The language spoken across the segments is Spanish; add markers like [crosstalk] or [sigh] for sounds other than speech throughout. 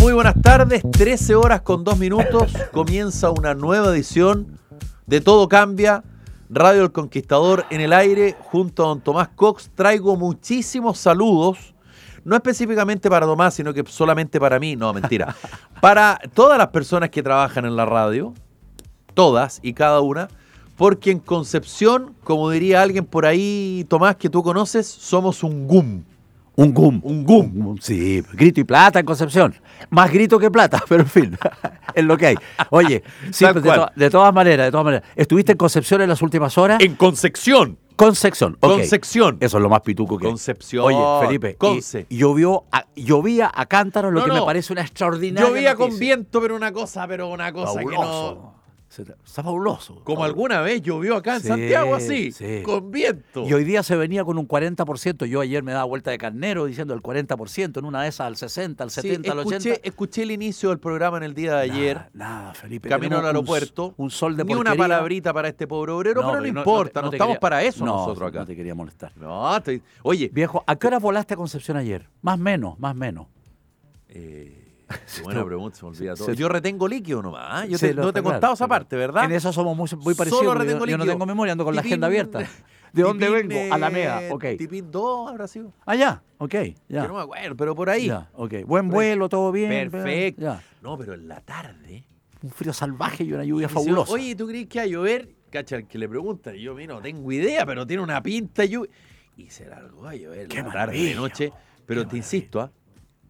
Muy buenas tardes, 13 horas con 2 minutos, comienza una nueva edición de Todo Cambia, Radio El Conquistador en el aire, junto a don Tomás Cox. Traigo muchísimos saludos, no específicamente para Tomás, sino que solamente para mí, no, mentira, [laughs] para todas las personas que trabajan en la radio, todas y cada una, porque en Concepción, como diría alguien por ahí, Tomás, que tú conoces, somos un GUM. Un gum. Un gum. Sí, grito y plata en Concepción. Más grito que plata, [laughs] pero en fin, [laughs] es lo que hay. Oye, [laughs] sí, pues, de, cual. to- de todas maneras, de todas maneras. ¿Estuviste en Concepción en las últimas horas? En Concepción. Concepción, ok. Concepción. Eso es lo más pituco que Concepción. Oye, Felipe, y Conce. llovió a, llovía a cántaro, lo No, que no. me parece una extraordinaria Llovía con viento, pero una cosa, pero una cosa que no. Está fabuloso. Como Fabuloso. alguna vez llovió acá en Sí, Santiago así, sí. con viento. Y hoy día se venía con un 40%. Yo ayer me daba vuelta de carnero diciendo el 40%, en una de esas al 60, al Sí, 70, al 80. escuché, escuché el inicio del programa en el día de ayer. Nada, nada, Felipe. Camino al un- aeropuerto. Un, sol de Ni una palabrita para este pobre obrero, pero no, pero importa, no, te estamos quería- para eso no, nosotros acá. No te quería molestar. No, estoy- Oye, Viejo, ¿a qué hora volaste a Concepción ayer? Más menos, más menos. eh, qué buena pregunta, se me olvida todo. se- Yo retengo líquido nomás. ¿ah? Yo te- no te he claro, contado esa parte, ¿verdad? En eso somos muy, muy Solo parecidos. porque retengo Yo, yo no líquido. tengo memoria, ando con la agenda abierta. [laughs] ¿De dónde Tipín, vengo? A la mea. eh, Ok. Tipín 2 habrá sido. Ah, ya. Ok. Ya. Yo no me acuerdo, pero por ahí. Ya, ok. Buen Por ahí. vuelo, todo bien. Perfecto. Ya. No, pero en la tarde. Un frío salvaje y una lluvia fabulosa. Oye, ¿tú crees que va a llover? Cacha, el que le pregunta. Y yo, mira, no tengo idea, pero tiene una pinta de lluvia. Y se largó a llover Qué la tarde de noche. Pero qué te insisto, ¿ah?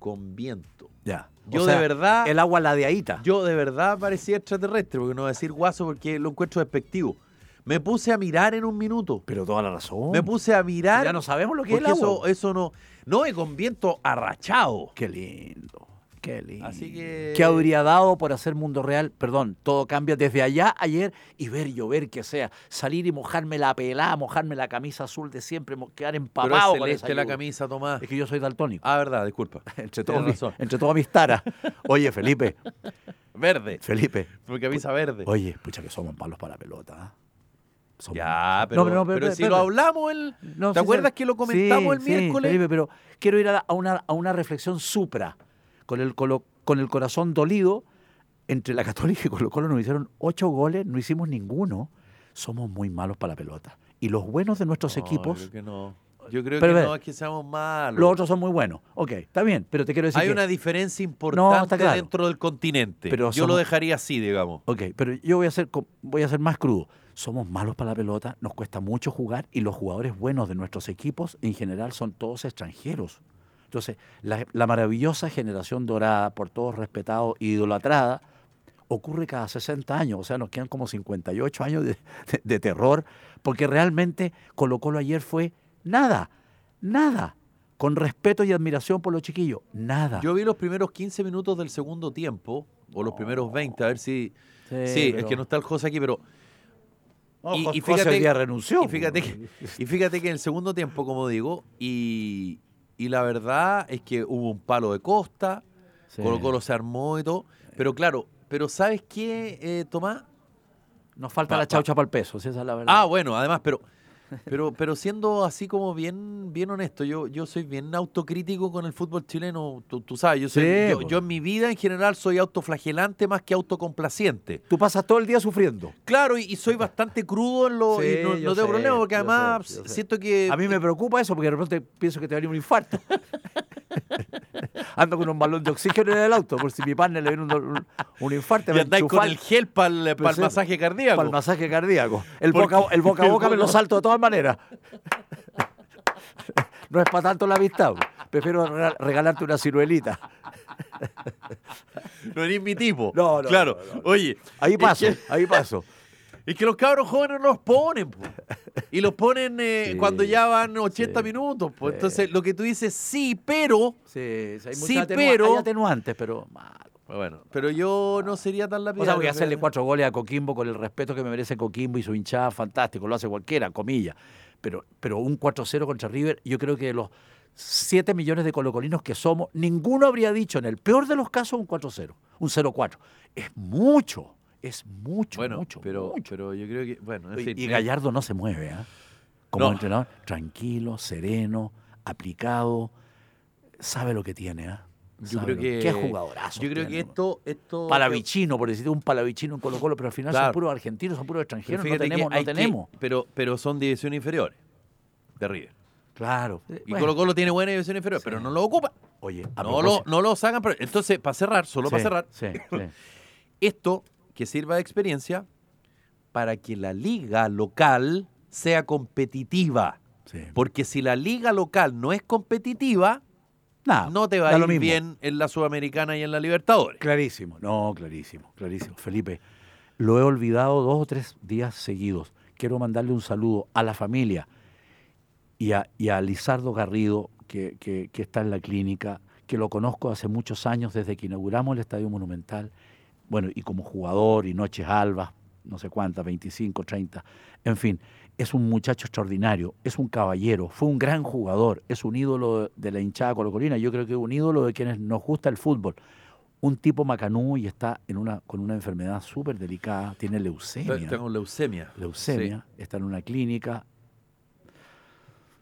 Con viento. ya. Yo de verdad- El agua ladeadita. Yo de verdad parecía extraterrestre, porque no voy a decir guaso porque lo encuentro despectivo. Me puse a mirar en un minuto. Pero toda la razón. Me puse a mirar. Ya no sabemos lo que es el agua. eso, eso no. No, y con viento arrachado. Qué lindo. Qué lindo. Así que- ¿Qué habría dado por hacer mundo real? Perdón, todo cambia desde allá ayer y ver llover que sea. Salir y mojarme la pelada, mojarme la camisa azul de siempre, quedar Pero empapado es con esa celeste la camisa, Tomás. Es que yo soy daltónico. Ah, verdad, disculpa. [laughs] entre, mis, razón. entre todas mis taras. Oye, Felipe, Verde. Felipe. Tu camisa verde. Oye, pucha que somos palos para la pelota. ¿ah? Somos- Ya, pero, No, pero no, pero pero- si pero- lo hablamos el... No, ¿Te sí, acuerdas sí. que lo comentamos el miércoles? Sí, Felipe, pero quiero ir a una, a una reflexión supra. Con el, colo- con el corazón dolido, entre la Católica y Colo Colo nos hicieron ocho goles, no hicimos ninguno. Somos muy malos para la pelota. Y los buenos de nuestros No, equipos, Yo creo que no. Yo creo Pero que no es que seamos malos. los otros son muy buenos. Ok, está bien, pero te quiero decir Hay que- una diferencia importante claro. dentro del continente. Pero yo lo dejaría así, digamos. Ok, pero yo voy a ser voy a ser más crudo. Somos malos para la pelota, nos cuesta mucho jugar y los jugadores buenos de nuestros equipos en general son todos extranjeros. Entonces, la, la maravillosa generación dorada, por todos respetada e idolatrada, ocurre cada 60 años, o sea, nos quedan como 58 años de, de- de terror, porque realmente Colo Colo ayer fue nada, nada, con respeto y admiración por los chiquillos, nada. Yo vi los primeros 15 minutos del segundo tiempo, o los primeros 20, a ver si... Sí, es que no está el José aquí, pero... Y- Jos- y José fíjate- renunció. Y fíjate, que, y fíjate que en el segundo tiempo, como digo, y, y la verdad es que hubo un palo de costa, Sí. Colo Colo se armó y todo, pero claro, pero ¿sabes qué, eh, Tomás? Nos falta Pa- la chaucha para el peso, si esa es la verdad. Ah, bueno, además, pero, pero, pero siendo así como bien, bien honesto, yo, yo soy bien autocrítico con el fútbol chileno, tú, tú sabes, yo, soy, Sí, yo, yo en mi vida en general soy autoflagelante más que autocomplaciente. Tú pasas todo el día sufriendo. Claro, y, y soy bastante crudo en lo... Sí, y no, tengo sé, problema porque además sé, siento que... A mí me preocupa eso porque de repente pienso que te va a venir un infarto. Ando con un balón de oxígeno en el auto por si mi partner le viene un, un- un infarto. Y andáis con el gel para el, sí, masaje cardíaco. Para el masaje cardíaco. El Porque- boca, el boca a [laughs] el boca me lo salto de todas maneras. [laughs] No es para tanto la amistad. Prefiero rega- regalarte una ciruelita. [laughs] no eres mi tipo. No, no, Claro. no, no. Oye. Ahí es paso, que- ahí paso. [laughs] Es que los cabros jóvenes los ponen, po. Y los ponen eh, Sí, cuando ya van 80 sí, minutos, pues. sí. Entonces, lo que tú dices, sí, pero. Sí, hay, Sí, pero- hay atenuantes, pero malo. Bueno, pero yo no sería tan O lapidario. sea, voy a hacerle fíjate. cuatro goles a Coquimbo con el respeto que me merece Coquimbo y su hinchada, fantástico, lo hace cualquiera, comillas. Pero, pero un 4-0 contra River, yo creo que de los 7 millones de colocolinos que somos, ninguno habría dicho en el peor de los casos un 4-0, un 0-4. Es mucho, es mucho, Bueno, mucho, pero, mucho. pero yo creo que. Bueno, en Y- fin. y eh, Gallardo no se mueve, ¿ah? Como No. entrenador, tranquilo, sereno, aplicado, sabe lo que tiene, ¿ah? Yo creo que. Qué jugadorazo. Yo creo que esto. esto Palavichino, por decirte un palavichino en Colo Colo, pero al final Claro. son puros argentinos, son puros extranjeros, no tenemos, no que- tenemos. pero, pero son divisiones inferiores de River. Claro. Y Bueno, Colo Colo tiene buena división inferior, Sí. pero no lo ocupa. Oye, a No lo, no lo sacan. pero- Entonces, para cerrar, solo para cerrar, sí, [laughs] esto que sirva de experiencia para que la liga local sea competitiva. Porque si la liga local no es competitiva, Nada, no te va a lo ir mismo. bien en la Sudamericana y en la Libertadores. Clarísimo, no, clarísimo, clarísimo. Felipe, lo he olvidado dos o tres días seguidos. Quiero mandarle un saludo a la familia y a, y a Lizardo Garrido, que, que- que está en la clínica, que lo conozco hace muchos años, desde que inauguramos el Estadio Monumental, bueno, y como jugador y noches albas, no sé cuántas, 25, 30, en fin, es un muchacho extraordinario, es un caballero, fue un gran jugador, es un ídolo de la hinchada colocolina, yo creo que es un ídolo de quienes nos gusta el fútbol. Un tipo macanú y está en una, con una enfermedad súper delicada, tiene leucemia. Tengo leucemia. Leucemia, está en una clínica.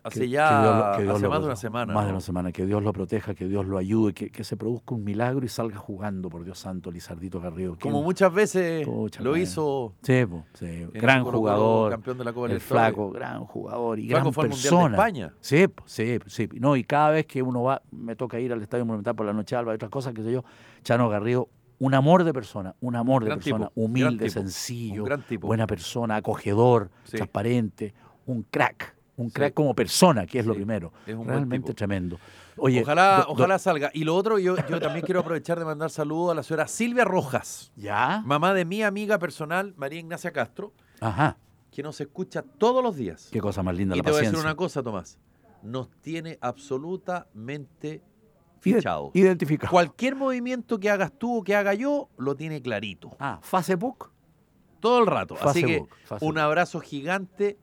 Hace que- ya que Dios lo- que Dios hace más de una semana. Más de una semana. Que Dios lo proteja, que Dios lo ayude, que, se produzca un milagro y salga jugando, por Dios santo, Lizardito Garrido. Como muchas veces lo hizo Sí, sí, gran jugador. campeón de la Copa el flaco, gran jugador y Flaco gran fue Mundial persona. de España. Sí, sí, sí. No, y cada vez que uno va, me toca ir al Estadio Monumental por la noche alba y otras cosas, que sé yo, Chano Garrido, un amor de persona, un amor de persona, tipo, humilde, tipo, sencillo, un gran tipo. buena persona, acogedor, Sí. transparente, un crack, un Sí. crack como persona, que es lo primero. es un Realmente tremendo. Oye, ojalá, do- do- ojalá salga. Y lo otro, yo, yo también quiero aprovechar de mandar saludos a la señora Silvia Rojas, ¿Ya? mamá de mi amiga personal, María Ignacia Castro, Ajá. que nos escucha todos los días. Qué cosa más linda Y la te voy a decir una cosa, Tomás. Nos tiene absolutamente fichados. Identificado. Cualquier movimiento que hagas tú o que haga yo, lo tiene clarito. Ah, Facebook. Todo el rato. Así que Facebook, Facebook. un abrazo gigante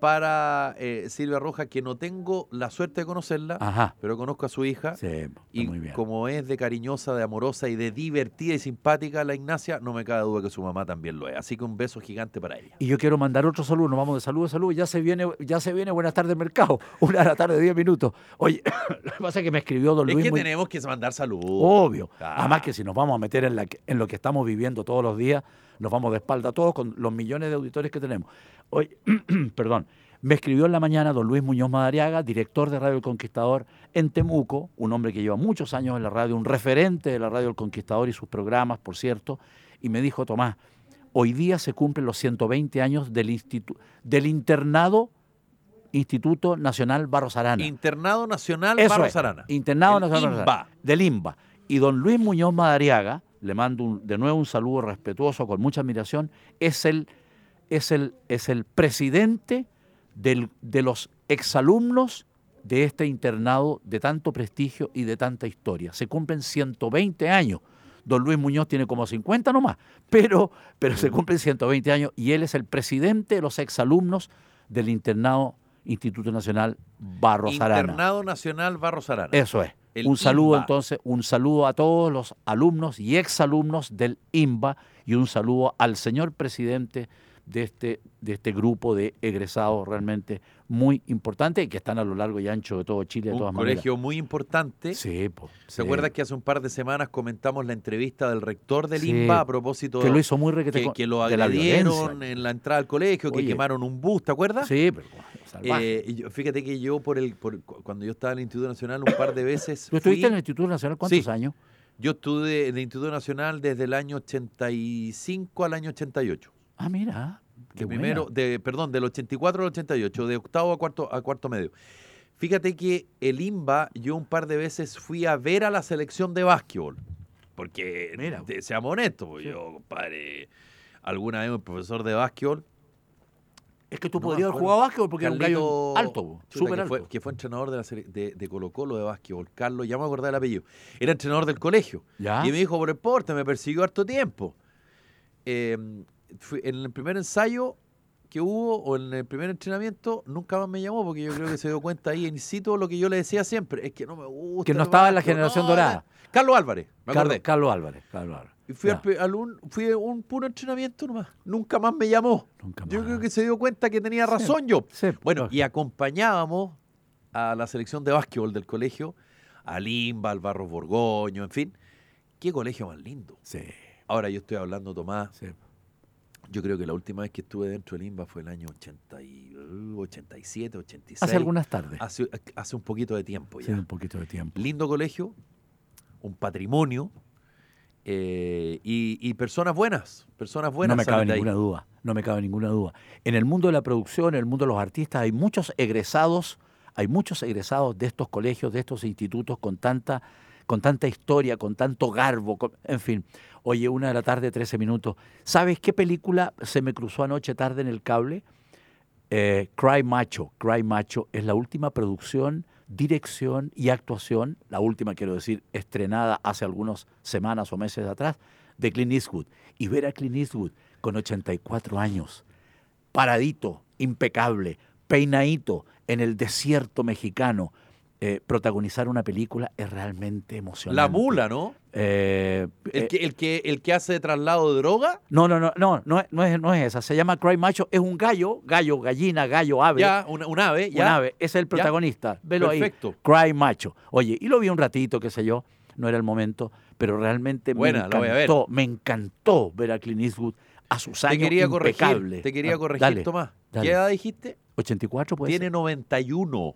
para eh, Silvia Rojas, que no tengo la suerte de conocerla, Ajá. pero conozco a su hija. Sí, Y muy bien. como es de cariñosa, de amorosa y de divertida y simpática la Ignacia, no me cabe duda que su mamá también lo es. Así que un beso gigante para ella. Y yo quiero mandar otro saludo, nos vamos de saludo a saludo, ya se viene, ya se viene Buenas tardes Mercado, [laughs] una de la tarde, diez minutos. Oye, [coughs] lo que pasa es que me escribió don Es Luis que muy- tenemos que mandar saludos. obvio. Ah. Además que si nos vamos a meter en, la que- en lo que estamos viviendo todos los días, nos vamos de espalda todos con los millones de auditores que tenemos. Oye, [clears throat] perdón, me escribió en la mañana don Luis Muñoz Madariaga, director de Radio El Conquistador en Temuco, un hombre que lleva muchos años en la radio, un referente de la Radio El Conquistador y sus programas, por cierto, y me dijo, Tomás, hoy día se cumplen los 120 años del, internado Instituto Nacional Barros Arana. Internado Nacional Eso Barros es, Arana. Internado El Nacional INBA. Barros Arana, del INBA. Y don Luis Muñoz Madariaga, le mando un- de nuevo un saludo respetuoso, con mucha admiración, es el, es el, es el presidente del- de los exalumnos de este internado de tanto prestigio y de tanta historia. Se cumplen 120 años. Don Luis Muñoz tiene como 50 nomás, pero, pero se cumplen 120 años y él es el presidente de los exalumnos del internado Instituto Nacional Barros Arana. Internado Nacional Barros Arana. Eso es. El un saludo entonces, un saludo a todos los alumnos y exalumnos del INBA y un saludo al señor presidente de este, de este grupo de egresados realmente muy importante y que están a lo largo y ancho de todo Chile de un todas colegio muy importante. Sí, po, ¿Se sí. acuerdas que hace un par de semanas comentamos la entrevista del rector del Sí, INBA a propósito que lo hizo muy que, que lo la agredieron en la entrada al colegio, que quemaron un bus, ¿te acuerdas? Sí, pero salvaje. Eh, yo- fíjate que yo por el por- cu- cuando yo estaba en el Instituto Nacional un par de veces ¿Tú estuviste en el Instituto Nacional cuántos Sí. años? yo estuve en el Instituto Nacional desde el año 85 al año 88. Ah, mira. Qué De primero, buena. de, perdón, del 84 al 88, de octavo a cuarto, a cuarto medio. Fíjate que el INBA, yo un par de veces fui a ver a la selección de básquetbol. Porque, Mira. te- seamos honestos, pues, Sí. yo, compadre, alguna vez un profesor de básquetbol Es que tú No podrías haber jugado básquetbol porque era un gallo alto, súper que alto. Fue, que fue entrenador de, la sele- de, de Colo Colo de básquetbol, Carlos, ya me acordé del apellido. Era entrenador del colegio. ¿Ya? Y me dijo por el porte, me persiguió harto tiempo. Eh, en el primer ensayo que hubo, o en el primer entrenamiento, nunca más me llamó porque yo creo que se dio cuenta ahí, in situ, lo que yo le decía siempre, es que no me gusta. Que no estaba en la generación no, dorada. Carlos Álvarez, me Carlos, acordé. Carlos Álvarez, Carlos Álvarez. Y fui, al al un, fui a un puro entrenamiento nomás. Nunca más me llamó. nunca Yo más. creo que se dio cuenta que tenía razón yo. Sí, Bueno, y acompañábamos a la selección de básquetbol del colegio, a Limba, al Barros Borgoño, en fin. Qué colegio más lindo. Sí, Ahora yo estoy hablando, Tomás, sí. Yo creo que la última vez que estuve dentro de Limba fue el año 80 y, uh, 87, 86. Hace algunas tardes. Hace, hace un poquito de tiempo Sí, ya. un poquito de tiempo. Lindo colegio, un patrimonio eh, y, y personas buenas, personas buenas. no me cabe ahí. ninguna duda, no me cabe ninguna duda. En el mundo de la producción, en el mundo de los artistas, hay muchos egresados, hay muchos egresados de estos colegios, de estos institutos con tanta, con tanta historia, con tanto garbo, en fin. Oye, una de la tarde, 13 minutos. ¿Sabes qué película se me cruzó anoche tarde en el cable? Eh, Cry Macho. Cry Macho es la última producción, dirección y actuación, la última quiero decir, estrenada hace algunas semanas o meses atrás, de Clint Eastwood. Y ver a Clint Eastwood con 84 años, paradito, impecable, peinadito en el desierto mexicano, eh, protagonizar una película es realmente emocionante. La mula, ¿no? Eh, El, eh, que, el, que, el que hace traslado de droga. no, no, no, no, no, es- no es, no es esa. Se llama Cry Macho. Es un gallo, gallo, gallina, gallo, ave. Ya, un, un ave, un ya. ave. Es el protagonista. Velo Perfecto. ahí. Cry Macho. Oye, y lo vi un ratito, qué sé yo. No era el momento, pero realmente Buena, me voy a ver. encantó. Me encantó ver a Clint Eastwood a sus años Te quería impecable. corregir, te quería Ah, corregir, dale, Tomás. dale. ¿Qué edad dijiste? 84 pues. Tiene 91.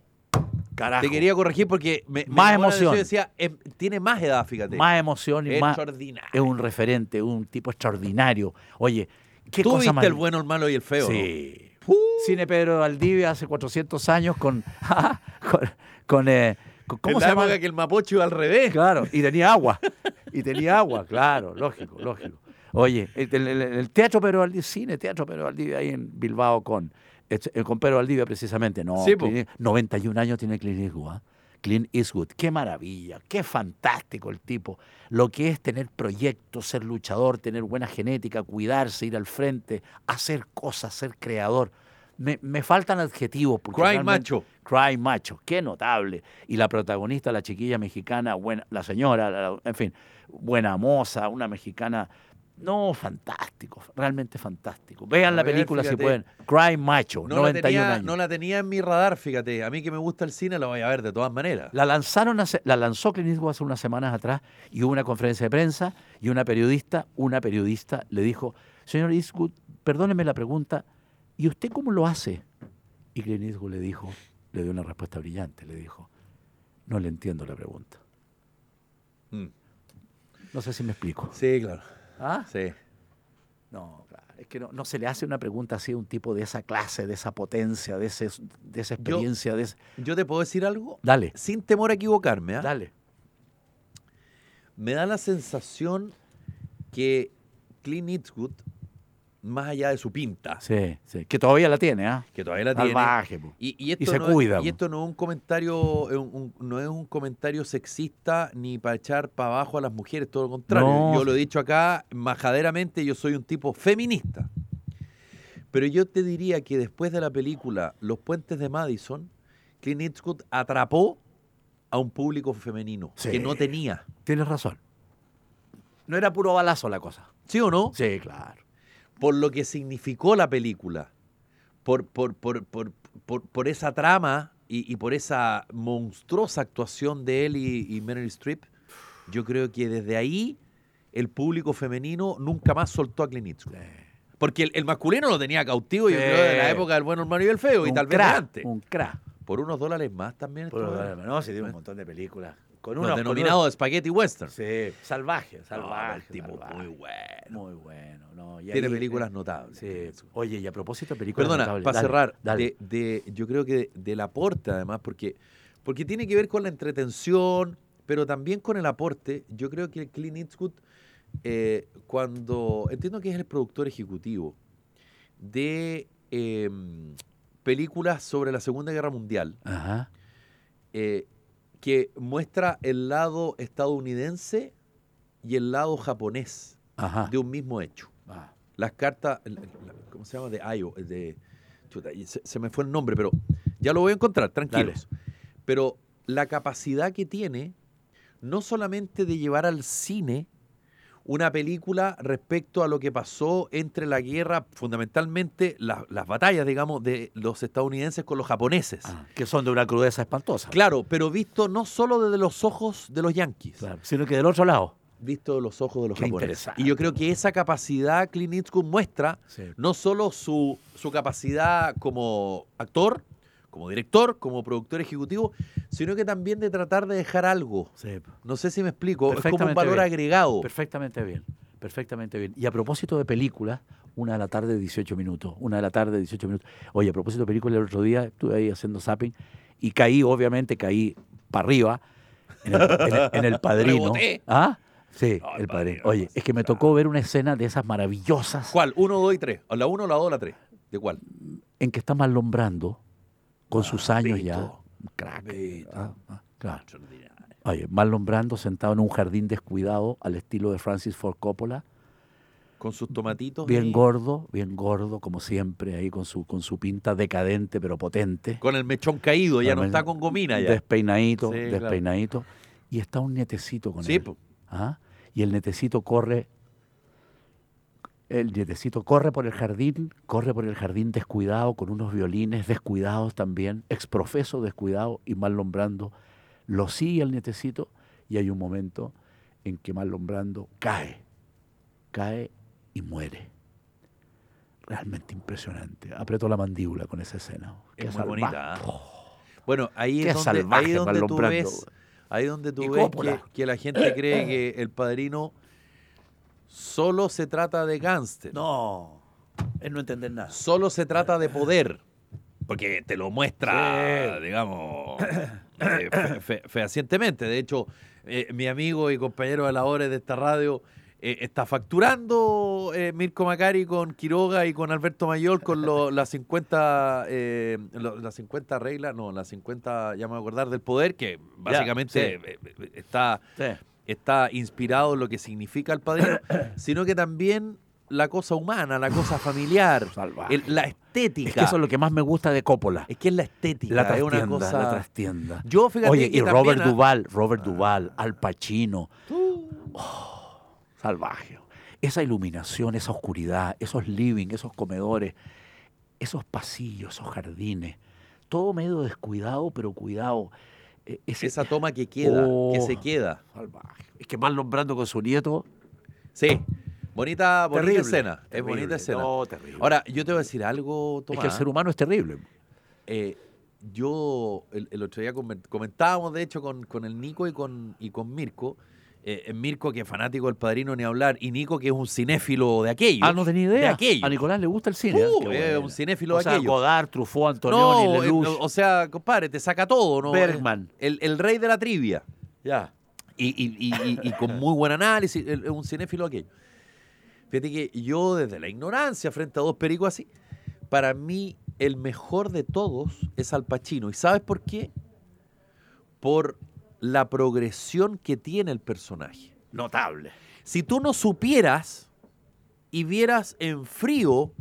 Carajo. Te quería corregir porque me, Más emoción. decía, em, tiene más edad, fíjate. Más emoción y más. Extraordinario. Es un referente, un tipo extraordinario. Oye, qué Tú cosa viste más. el bueno, el malo y el feo, ¿no? Sí. Uh, Cine Pedro Valdivia hace 400 años con. [laughs] con, con, eh, ¿Cómo se la llama? que el Mapocho iba al revés. Claro, y tenía agua. Y tenía agua, claro, lógico, lógico. Oye, el, el- el Teatro Pedro Valdivia, cine Teatro Pedro Valdivia ahí en Bilbao con, con Pedro Valdivia precisamente. No, Sí. Clint- 91 años tiene Clint Eastwood. ¿ah? Clint Eastwood, qué maravilla, qué fantástico el tipo. Lo que es tener proyectos, ser luchador, tener buena genética, cuidarse, ir al frente, hacer cosas, ser creador. Me, me faltan adjetivos. Cry macho. Cry Macho, qué notable. Y la protagonista, la chiquilla mexicana, buena, la señora, la- en fin, buena moza, una mexicana. No, fantástico, realmente fantástico. Vean A la ver, película si pueden. Cry Macho, No la, 91 tenía, años. no la tenía en mi radar, fíjate. A mí que me gusta el cine la voy a ver de todas maneras. La lanzaron, hace- la lanzó Clint Eastwood hace unas semanas atrás y hubo una conferencia de prensa y una periodista, una periodista le dijo, señor Eastwood, perdóneme la pregunta, ¿y usted cómo lo hace? Y Clint Eastwood le dijo, le dio una respuesta brillante, le dijo, no le entiendo la pregunta. Mm. No sé si me explico. Sí, claro. ¿Ah? Sí. No, claro, es que no, no se le hace una pregunta así a un tipo de esa clase, de esa potencia, de, ese, de esa Yo- experiencia, de ese... Yo te puedo decir algo Dale, sin temor a equivocarme. ¿ah? dale. Me da la sensación que Clint Eastwood, más allá de su pinta, Sí, sí, que todavía la tiene, ¿ah? que todavía la tiene, po. Y, y esto Y se no es- cuida, y po. esto no es un comentario, es un- un- no es un comentario sexista ni para echar para abajo a las mujeres, todo lo contrario. No. Yo lo he dicho acá majaderamente, yo soy un tipo feminista. Pero yo te diría que después de la película Los puentes de Madison, Clint Eastwood atrapó a un público femenino Sí. que no tenía. Tienes razón. No era puro balazo la cosa. ¿Sí o no? Sí, claro. Por lo que significó la película, por, por, por, por, por- por esa trama y, y por esa monstruosa actuación de él y, y Meryl Streep, yo creo que desde ahí el público femenino nunca más soltó a Clint Eastwood. Porque el, el masculino lo tenía cautivo, yo Sí. creo, de la época del bueno, el malo y el feo, y tal vez antes. Un crack. Por unos dólares más también. Puro estuvo dólar, él. no, se dio un montón de películas. Con Los unos denominados Spaghetti Western. Sí, salvaje, No, salvaje. el tipo salvaje. muy bueno. Muy bueno. No, y Tiene ahí, películas eh, notables. Sí. Oye, y a propósito de películas Perdona, notables, para dale, cerrar, dale. De, de- yo creo que del aporte además, porque, porque tiene que ver con la entretención, pero también con el aporte, yo creo que Clint Eastwood, eh, cuando, entiendo que es el productor ejecutivo de em, películas sobre la Segunda Guerra Mundial, Ajá. eh, que muestra el lado estadounidense y el lado japonés Ajá. de un mismo hecho. Ah, Las cartas, ¿cómo se llama? De Ayo, de, se me fue el nombre, pero ya lo voy a encontrar, tranquilos. Pero la capacidad que tiene, no solamente de llevar al cine una película respecto a lo que pasó entre la guerra, fundamentalmente la- las batallas, digamos, de los estadounidenses con los japoneses. ah, que son de una crudeza espantosa. Claro, pero visto no solo desde los ojos de los yanquis, Claro, Sino que del otro lado. visto de los ojos de los Qué japoneses. Y yo creo que esa capacidad Clint Eastwood muestra Sí. no solo su, su capacidad como actor, como director, como productor ejecutivo, sino que también de tratar de dejar algo. Sí. No sé si me explico, es como un valor bien. agregado. Perfectamente bien, perfectamente bien. Y a propósito de películas, una de la tarde, 18 minutos. Una de la tarde, 18 minutos. Oye, a propósito de películas, el otro día estuve ahí haciendo zapping y caí, obviamente, caí para arriba en el, en el- en el [laughs] padrino. ¿Ah? Sí, No, el padrino. Oye, es que me tocó ver una escena de esas maravillosas ¿Cuál? ¿Uno, dos y tres? ¿O ¿La uno, la dos la tres? ¿De cuál? en que está Marlon Brando con sus años ya. Crack. Vito. Ah, ah, claro. Oye, Marlon Brando sentado en un jardín descuidado al estilo de Francis Ford Coppola. Con sus tomatitos. Bien gordo, bien gordo, como siempre, ahí con su, con su pinta decadente pero potente. Con el mechón caído, ya no está con gomina ya. Despeinadito, Sí, claro. despeinadito. Y está un nietecito con Sí, él. ¿ah? Y el nietecito corre, el nietecito corre por el jardín, corre por el jardín descuidado, con unos violines descuidados también, exprofeso descuidado, y Marlon Brando lo sigue al nietecito, y hay un momento en que Marlon Brando cae, cae y muere. Realmente impresionante. Apretó la mandíbula con esa escena. Qué Es muy bonita. ¿ah? Bueno, ahí Qué es donde, salvaje ahí donde tú ves, ahí donde tú ves que, que la gente cree que el padrino solo se trata de gángster. No, es no entender nada. Solo se trata de poder. Porque te lo muestra, Sí. digamos, [coughs] eh, fe- fe- fehacientemente. De hecho, eh, mi amigo y compañero de labores de esta radio eh, está facturando Mirko Macari con Quiroga y con Alberto Mayor con lo- [laughs] las 50 eh, lo- las 50 reglas, no, las 50, ya me voy a acordar, del poder, que básicamente sí. está Sí. Está inspirado en lo que significa el padrino, [coughs] sino que también la cosa humana, la cosa familiar, el- la estética. Es que eso es lo que más me gusta de Coppola. Es que es la estética, La es trastienda, una cosa... la trastienda. Yo, fíjate Oye, y también, Robert ah, Duval, Robert Duval, Al Pacino. Oh, salvaje. Esa iluminación, esa oscuridad, esos living, esos comedores, esos pasillos, esos jardines, todo medio descuidado, pero cuidado. Ese- esa toma que queda, que Oh. se queda. salvaje. Es que mal nombrando con su nieto. Sí, bonita, bonita terrible, escena, es bonita escena. No, terrible. Ahora, yo te voy a decir algo, es Tomás. que el ser humano es terrible. Eh, yo el, el otro día comen- comentábamos, de hecho, con, con el Nico y con, y con Mirko. Eh, eh, Mirko, que es fanático del padrino, ni hablar. Y Nico, que es un cinéfilo de aquello. Ah, no tenía De idea. aquello. A Nicolás le gusta el cine. Uh, ¿eh? Un cinéfilo o de sea, aquello. Godard, Truffaut, Antonioni, No, eh, Lelouch. o sea, compadre, te saca todo, ¿no? Bergman. El, el rey de la trivia. ya. Y, y- y- con muy buen análisis, es un cinéfilo aquello. Fíjate que yo, desde la ignorancia, frente a dos pericos así, para mí el mejor de todos es Al Pacino. ¿Y sabes por qué? Por la progresión que tiene el personaje. Notable. Si tú no supieras y vieras en frío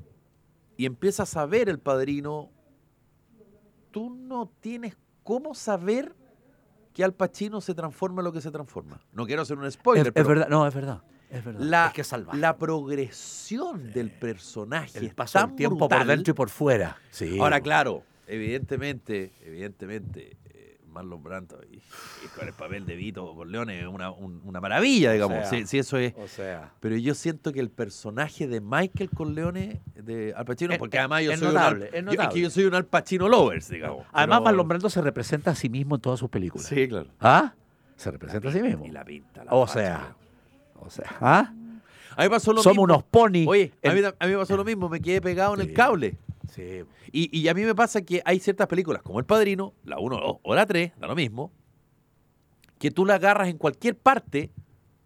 y empiezas a ver el padrino, tú no tienes cómo saber que Al Pacino se transforma en lo que se transforma. No quiero hacer un spoiler, Es, es pero verdad, no, es verdad. Es verdad. la, es que es salvaje. la progresión del personaje el es paso tan del tiempo brutal. por dentro y por fuera. Sí. Ahora, claro, evidentemente, evidentemente, Marlon Brando y, y con el papel de Vito Corleone es una, un- una maravilla, digamos. sea. si, si eso es. O sea. Pero yo siento que el personaje de Michael Corleone de Al Pacino, Es- porque es- además yo es soy notable, un es Al, yo- es que notable. yo soy un Al Pacino lovers, digamos. Además, Pero- Marlon Brando se representa a sí mismo en todas sus películas. Sí, claro. ¿Ah? Se representa a sí mismo. Y la pinta. la O facha, sea, o sea, ¿ah? A mí me pasó lo Somos mismo. unos pony. Oye, a mí, a mí me pasó lo mismo, me quedé pegado en el Sí. cable. Sí. Y, y a mí me pasa que hay ciertas películas, como El Padrino, la 1 o la 3, da lo mismo, que tú la agarras en cualquier parte,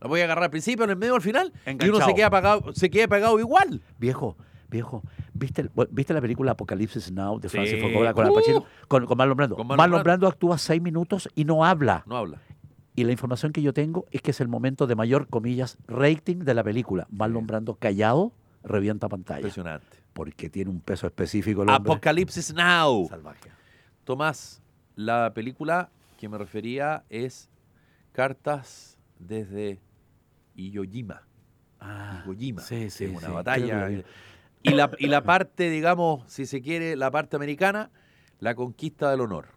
la voy a agarrar al principio, en el medio al final, y uno se queda pagado, se queda pegado igual. Viejo, viejo, ¿viste, ¿viste la película Apocalipsis Now de Sí. Francis Ford Coppola con Uh. Pacino? Con, con Marlon Brando. Con Marlon Marlon, Brando. Brando actúa seis minutos y no habla. No habla. Y la información que yo tengo es que es el momento de mayor, comillas, rating de la película. Marlon Brando callado revienta pantalla. Impresionante. Porque tiene un peso específico el. Apocalipsis Now. Salvaje. Tomás, la película que me refería es Cartas desde Iwo Jima. Ah, Iwo Jima. sí, sí, Es una sí, batalla. que. Y la, y la parte, digamos, si se quiere, la parte americana, la conquista del honor.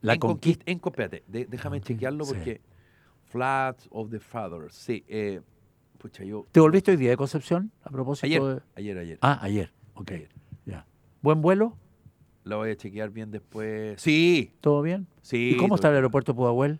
La en conquista. conquista. En, espérate, de- déjame Ah, chequearlo porque. Flats of the Fathers. Sí, eh, pucha, yo. ¿Te volviste hoy día de Concepción a propósito Ayer, de- ayer, ayer. Ah, ayer. Ok, Ayer. ya. ¿Buen vuelo? La voy a chequear bien después. Sí, ¿Todo bien? sí. ¿Y cómo está el aeropuerto Pudahuel?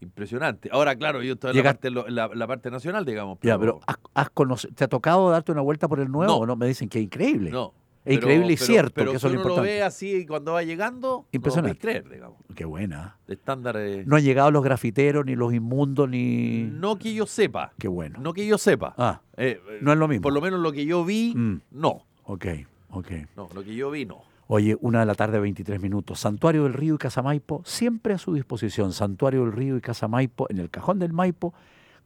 Impresionante. Ahora, claro, yo estoy en la parte, la, la parte nacional, digamos. Ya, pero ¿has, has ¿te ha tocado darte una vuelta por el nuevo No. o no? Me dicen que es increíble. No. Es increíble y cierto, Pero que si eso es lo uno lo importante. ve así cuando va llegando, Impresionante. no lo creer, digamos. Qué buena. De estándar. No han llegado los grafiteros, ni los inmundos, ni... no que yo sepa. Qué bueno. No que yo sepa. Ah, eh, no es lo mismo. Por lo menos lo que yo vi, Mm. no. ok, ok. No, lo que yo vi, no. Oye, una de la tarde, 23 minutos. Santuario del Río y Casa Maipo, siempre a su disposición. Santuario del Río y Casa Maipo, en el cajón del Maipo,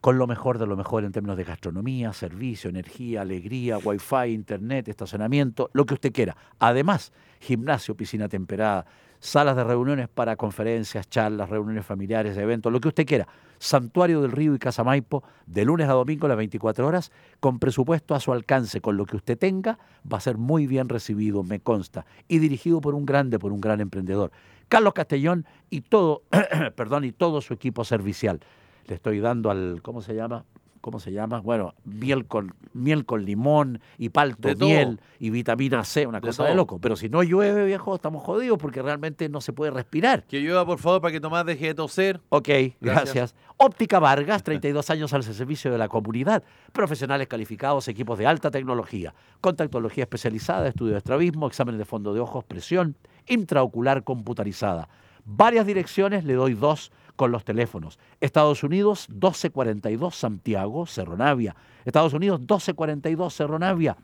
con lo mejor de lo mejor en términos de gastronomía, servicio, energía, alegría, wifi, internet, estacionamiento, lo que usted quiera. Además, gimnasio, piscina temperada, salas de reuniones para conferencias, charlas, reuniones familiares, eventos, lo que usted quiera. Santuario del Río y Casa Maipo, de lunes a domingo a las 24 horas, con presupuesto a su alcance, con lo que usted tenga, va a ser muy bien recibido, me consta, y dirigido por un grande, por un gran emprendedor. Carlos Castellón y todo, [clears throat] perdón, y todo su equipo servicial. Le estoy dando al, ¿cómo se llama? ¿Cómo se llama? Bueno, miel con, miel con limón y palto De todo. miel y vitamina C, una De cosa de loco. Pero si no llueve, viejo, estamos jodidos porque realmente no se puede respirar. Que llueva, por favor, para que Tomás deje de toser. Ok, gracias. Gracias. Óptica Vargas, 32 años al servicio de la comunidad. Profesionales calificados, equipos de alta tecnología. Contactología especializada, estudio de estrabismo, exámenes de fondo de ojos, presión, intraocular computarizada. Varias direcciones, le doy dos con los teléfonos. Estados Unidos, 1242 Santiago, Cerro Navia. Estados Unidos, 1242 Cerro Navia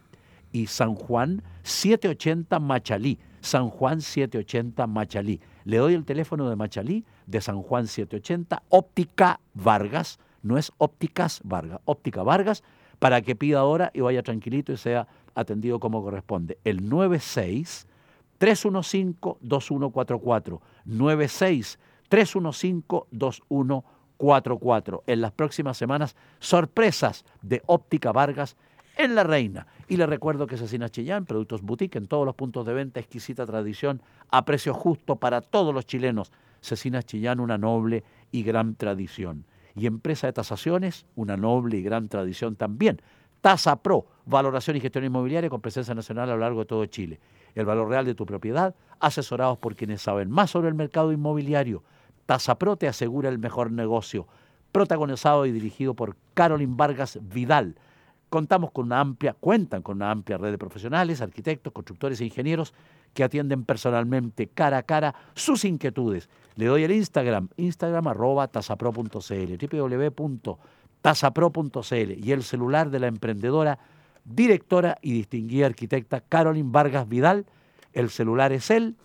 y San Juan 780 Machalí. San Juan 780 Machalí. Le doy el teléfono de Machalí de San Juan 780, Óptica Vargas, no es Ópticas Vargas, Óptica Vargas, para que pida ahora y vaya tranquilito y sea atendido como corresponde. El 96 315 2144 96 315 2144. En las próximas semanas, sorpresas de Óptica Vargas en La Reina. Y le recuerdo que Cecina Chillán, productos boutique en todos los puntos de venta, exquisita tradición, a precio justo para todos los chilenos. Cecina Chillán, una noble y gran tradición. Y empresa de tasaciones, una noble y gran tradición también. Tasa Pro, valoración y gestión inmobiliaria con presencia nacional a lo largo de todo Chile. El valor real de tu propiedad, asesorados por quienes saben más sobre el mercado inmobiliario. Tasa Pro te asegura el mejor negocio. Protagonizado y dirigido por Carolyn Vargas Vidal. Contamos con una amplia, cuentan con una amplia red de profesionales, arquitectos, constructores e ingenieros que atienden personalmente, cara a cara, sus inquietudes. Le doy el Instagram, Instagram arroba tasapro.cl, www.tasapro.cl y el celular de la emprendedora, directora y distinguida arquitecta Carolyn Vargas Vidal. El celular es él,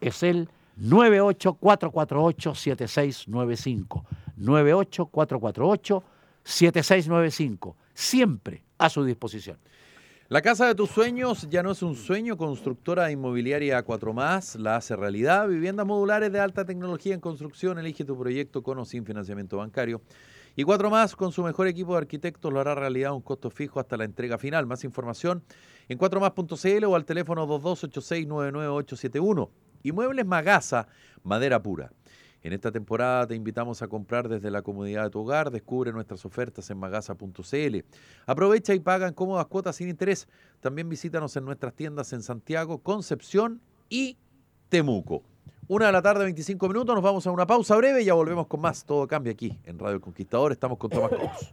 es el 98448-7695. 98448-7695. Siempre a su disposición. La casa de tus sueños ya no es un sueño. Constructora inmobiliaria 4 más la hace realidad. Viviendas modulares de alta tecnología en construcción. Elige tu proyecto con o sin financiamiento bancario. Y 4 más, con su mejor equipo de arquitectos, lo hará realidad a un costo fijo hasta la entrega final. Más información en 4más.cl o al teléfono 2286-99871. Y Muebles Magasa, madera pura. En esta temporada te invitamos a comprar desde la comodidad de tu hogar. Descubre nuestras ofertas en magasa.cl. Aprovecha y paga en cómodas cuotas sin interés. También visítanos en nuestras tiendas en Santiago, Concepción y Temuco. Una de la tarde, 25 minutos. Nos vamos a una pausa breve y ya volvemos con más. Todo cambia aquí en Radio El Conquistador. Estamos con Tomás Cobos.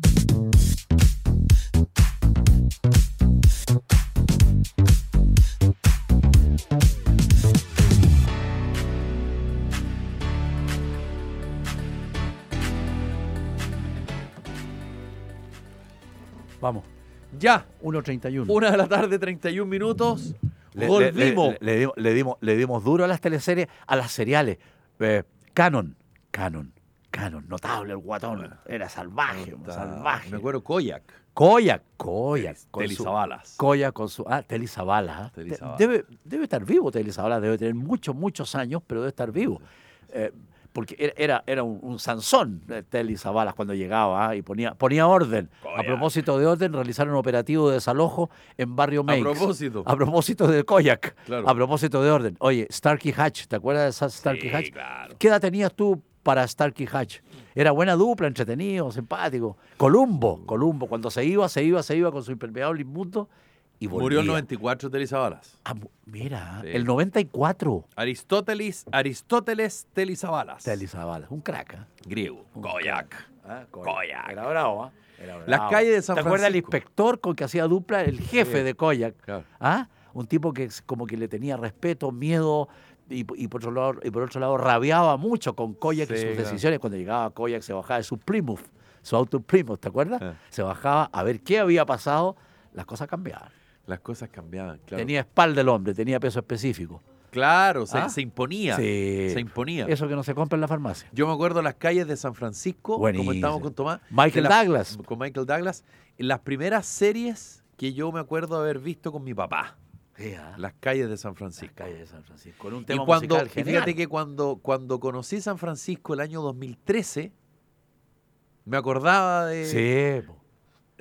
Vamos. Ya, 1.31. una de la tarde, 31 minutos. Le- Volvimos. Le, le- le dimos, le dimos- le dimos duro a las teleseries, a las seriales. Eh, Canon, Canon, Canon, notable el guatón. Era salvaje, salvaje. Me acuerdo Koyak. Koyak, Koyak. con Teli su- Zabalas. Koyak con su. Ah, Teli Zabalas. ¿ah? Debe, debe estar vivo Teli Zabalas, debe tener muchos, muchos años, pero debe estar vivo. Eh, porque era, era, un, un Sansón, eh, Teli Zabalas, cuando llegaba ¿ah? y ponía, ponía orden. A propósito de orden, realizaron un operativo de desalojo en Barrio Meix. propósito. A propósito de Koyak. Claro. A propósito de orden. Oye, Starkey Hatch, ¿te acuerdas de esa Starkey Sí, Hatch? claro. ¿Qué edad tenías tú para Starkey Hatch? Era buena dupla, entretenido, simpático. Columbo, Columbo, cuando se iba, se iba, se iba con su impermeable inmundo y volvía. Murió en 94 Telizabalas. Ah, mira, Sí. el 94. Aristóteles, Aristóteles Telizabalas. Teli Zabalas, un crack. ¿ah? Griego. Koyak. Ah, Koyak. Era bravo, ¿ah? Era Las bravo. calles de San ¿Te acuerdas del Francisco? inspector con que hacía dupla? El jefe Sí. de Koyak. Claro. ¿Ah? Un tipo que como que le tenía respeto, miedo y, y por otro lado, y por otro lado rabiaba mucho con Koyak y sus claro. decisiones. Cuando llegaba Koyak se bajaba de su Plymouth, su auto Plymouth, ¿te acuerdas? Ah. Se bajaba a ver qué había pasado. Las cosas cambiaban. Las cosas cambiaban, claro. Tenía espalda el hombre, tenía peso específico. Claro, se, ¿Ah? se imponía. Sí. Se imponía. Eso que no se compra en la farmacia. Yo me acuerdo las calles de San Francisco, como Buenísimo. estábamos con Tomás. Michael la- Douglas. Con Michael Douglas. Las primeras series que yo me acuerdo haber visto con mi papá. ¿ah? Las calles de San Las Francisco. calles de San Francisco. Con un Y tema cuando, musical y genial. fíjate que cuando, cuando conocí San Francisco el año 2013, me acordaba de. Sí,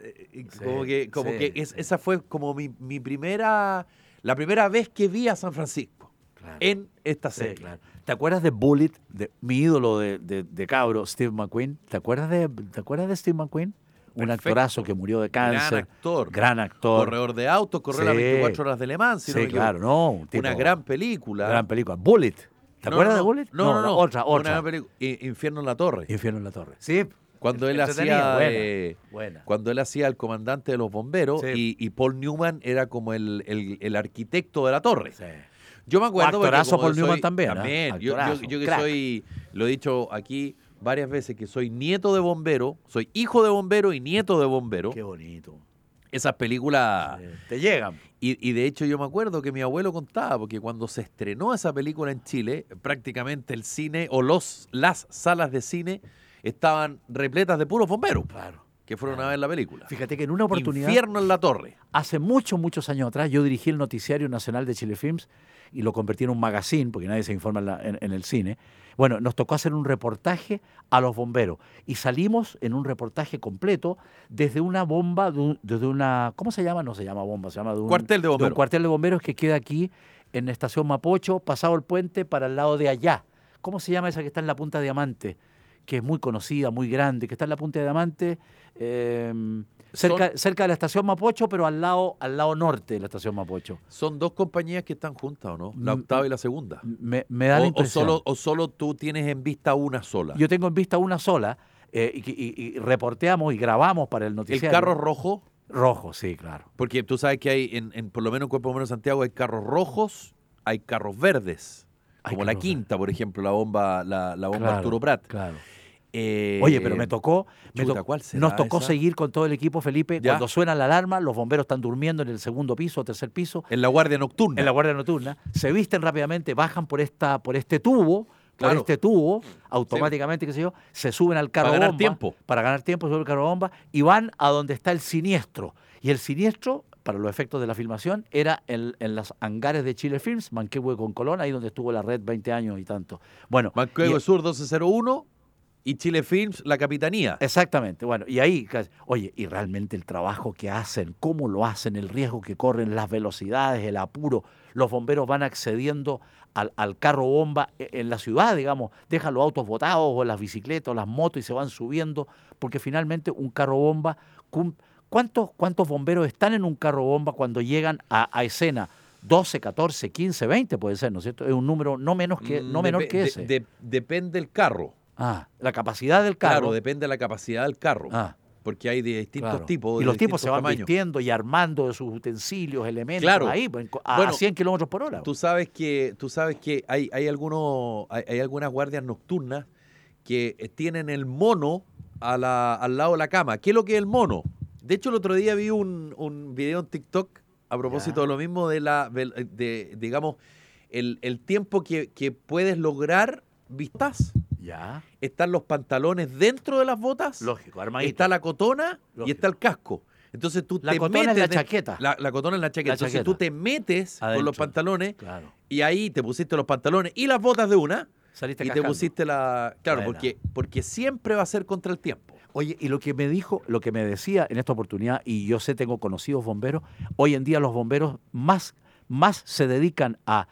Sí, como que, como sí, que es- sí. esa fue como mi, mi primera. La primera vez que vi a San Francisco Claro. en esta serie. claro. ¿Te acuerdas de Bullet, de mi ídolo de, de, de cabro, Steve McQueen? ¿Te acuerdas de, ¿te acuerdas de Steve McQueen? Un Perfecto. actorazo que murió de cáncer. Gran actor. Gran actor. Corredor de autos, corrió las Sí. 24 horas de Le Mans. si sí, claro, no. un tipo- Una gran película. gran película. Bullet. ¿Te No, acuerdas no, de Bullet? No, no, no. Otra, Una otra. gran película. Infierno en la Torre. Infierno en la Torre. Sí. Cuando él hacía. buena, eh, buena. Cuando él hacía el comandante de los bomberos Sí. y, y Paul Newman era como el, el- el arquitecto de la torre. Sí. Yo me acuerdo. porque Actorazo Paul Newman también, ¿ah? También. Yo, yo- Actorazo, yo que crack. soy. Lo he dicho aquí varias veces que soy nieto de bombero, soy hijo de bombero y nieto de bombero. Qué bonito. Esas películas. Sí. Te llegan. Y, y de hecho yo me acuerdo que mi abuelo contaba, porque cuando se estrenó esa película en Chile, prácticamente el cine o los, las salas de cine estaban repletas de puros bomberos. Claro. que fueron a ver la película. Fíjate que en una oportunidad, Infierno en la torre. hace muchos, muchos años atrás, yo dirigí el Noticiario Nacional de Chile Films y lo convertí en un magazine, porque nadie se informa en, la- en- en el cine. Bueno, nos tocó hacer un reportaje a los bomberos y salimos en un reportaje completo desde una bomba, de un- desde una, ¿cómo se llama? No se llama bomba, se llama de un Cuartel de un bomberos. cuartel de bomberos que queda aquí en la estación Mapocho, pasado el puente para el lado de allá. ¿Cómo se llama esa que está en la Punta de Diamante? Que es muy conocida, muy grande, que está en la Punta de Diamante, eh, cerca, cerca de la estación Mapocho, pero al lado, al lado norte de la estación Mapocho. Son dos compañías que están juntas, ¿o no? La Mm, octava y la segunda. Me, me da O, la o impresión. solo, o solo tú tienes en vista una sola. Yo tengo en vista una sola eh, y, y- y reporteamos y grabamos para el el noticiario. carro rojo, rojo, sí, claro. porque tú sabes que hay, en, en- por lo menos en Cuerpo de Santiago, hay carros rojos, hay carros verdes. Como la quinta, por ejemplo, la bomba, la, la bomba Claro, Arturo Prat. Claro. Eh, Oye, pero me tocó, me chuta, to- ¿cuál será nos tocó esa? seguir con todo el equipo, Felipe. Ya. Cuando suena la alarma, los bomberos están durmiendo en el segundo piso o tercer piso, En la guardia nocturna. en la guardia nocturna, se visten rápidamente, bajan por esta, por este tubo, Claro. por este tubo, automáticamente, qué sé yo, se suben al carro Para ganar bomba, tiempo. para ganar tiempo, se suben al carro bomba y van a donde está el siniestro. Y el siniestro, para los efectos de la filmación, era en, en las hangares de Chile Films, Manquehue con Colón, ahí donde estuvo la red 20 años y tanto. Bueno, Manquehue y- Sur 1201 y Chile Films, la capitanía. Exactamente, bueno, y ahí, oye, y realmente el trabajo que hacen, cómo lo hacen, el riesgo que corren, las velocidades, el apuro, los bomberos van accediendo al, al carro bomba e- en la ciudad, digamos, dejan los autos botados o las bicicletas o las motos y se van subiendo, porque finalmente un carro bomba, cum- ¿cuántos, cuántos bomberos están en un carro bomba cuando llegan a, a escena? 12, 14, 15, 20 puede ser, ¿no es cierto? Es un número no menos que, no Mm, menor que ese. de- depende el carro. ah, la capacidad del Claro, carro. depende de la capacidad del carro. Ah. Porque hay de distintos Claro. tipos. Y de los tipos se van tamaños. vistiendo y armando de sus utensilios, elementos, Claro. ahí, pues, a, Bueno, a 100 kilómetros por hora. Tú sabes que, tú sabes que hay, hay, algunos, hay, hay algunas guardias nocturnas que eh, tienen el mono a la- al lado de la cama. ¿Qué es lo que es el mono? De hecho, el otro día vi un, un video en TikTok a propósito Ya. de lo mismo de la, vel- de, digamos, el, el tiempo que, que puedes lograr vistas. Ya, Están los pantalones dentro de las botas. lógico, armadito. Está la cotona y está el casco. Entonces tú La te cotona es metes la de- chaqueta. La, la cotona es la chaqueta. La Entonces chaqueta. tú te metes con los pantalones Claro. y ahí te pusiste los pantalones y las botas de una Saliste y te pusiste la... Claro, porque, porque siempre va a ser contra el tiempo. Oye, y lo que me dijo, lo que me decía en esta oportunidad, y yo sé, tengo conocidos bomberos, hoy en día los bomberos más, más se dedican a,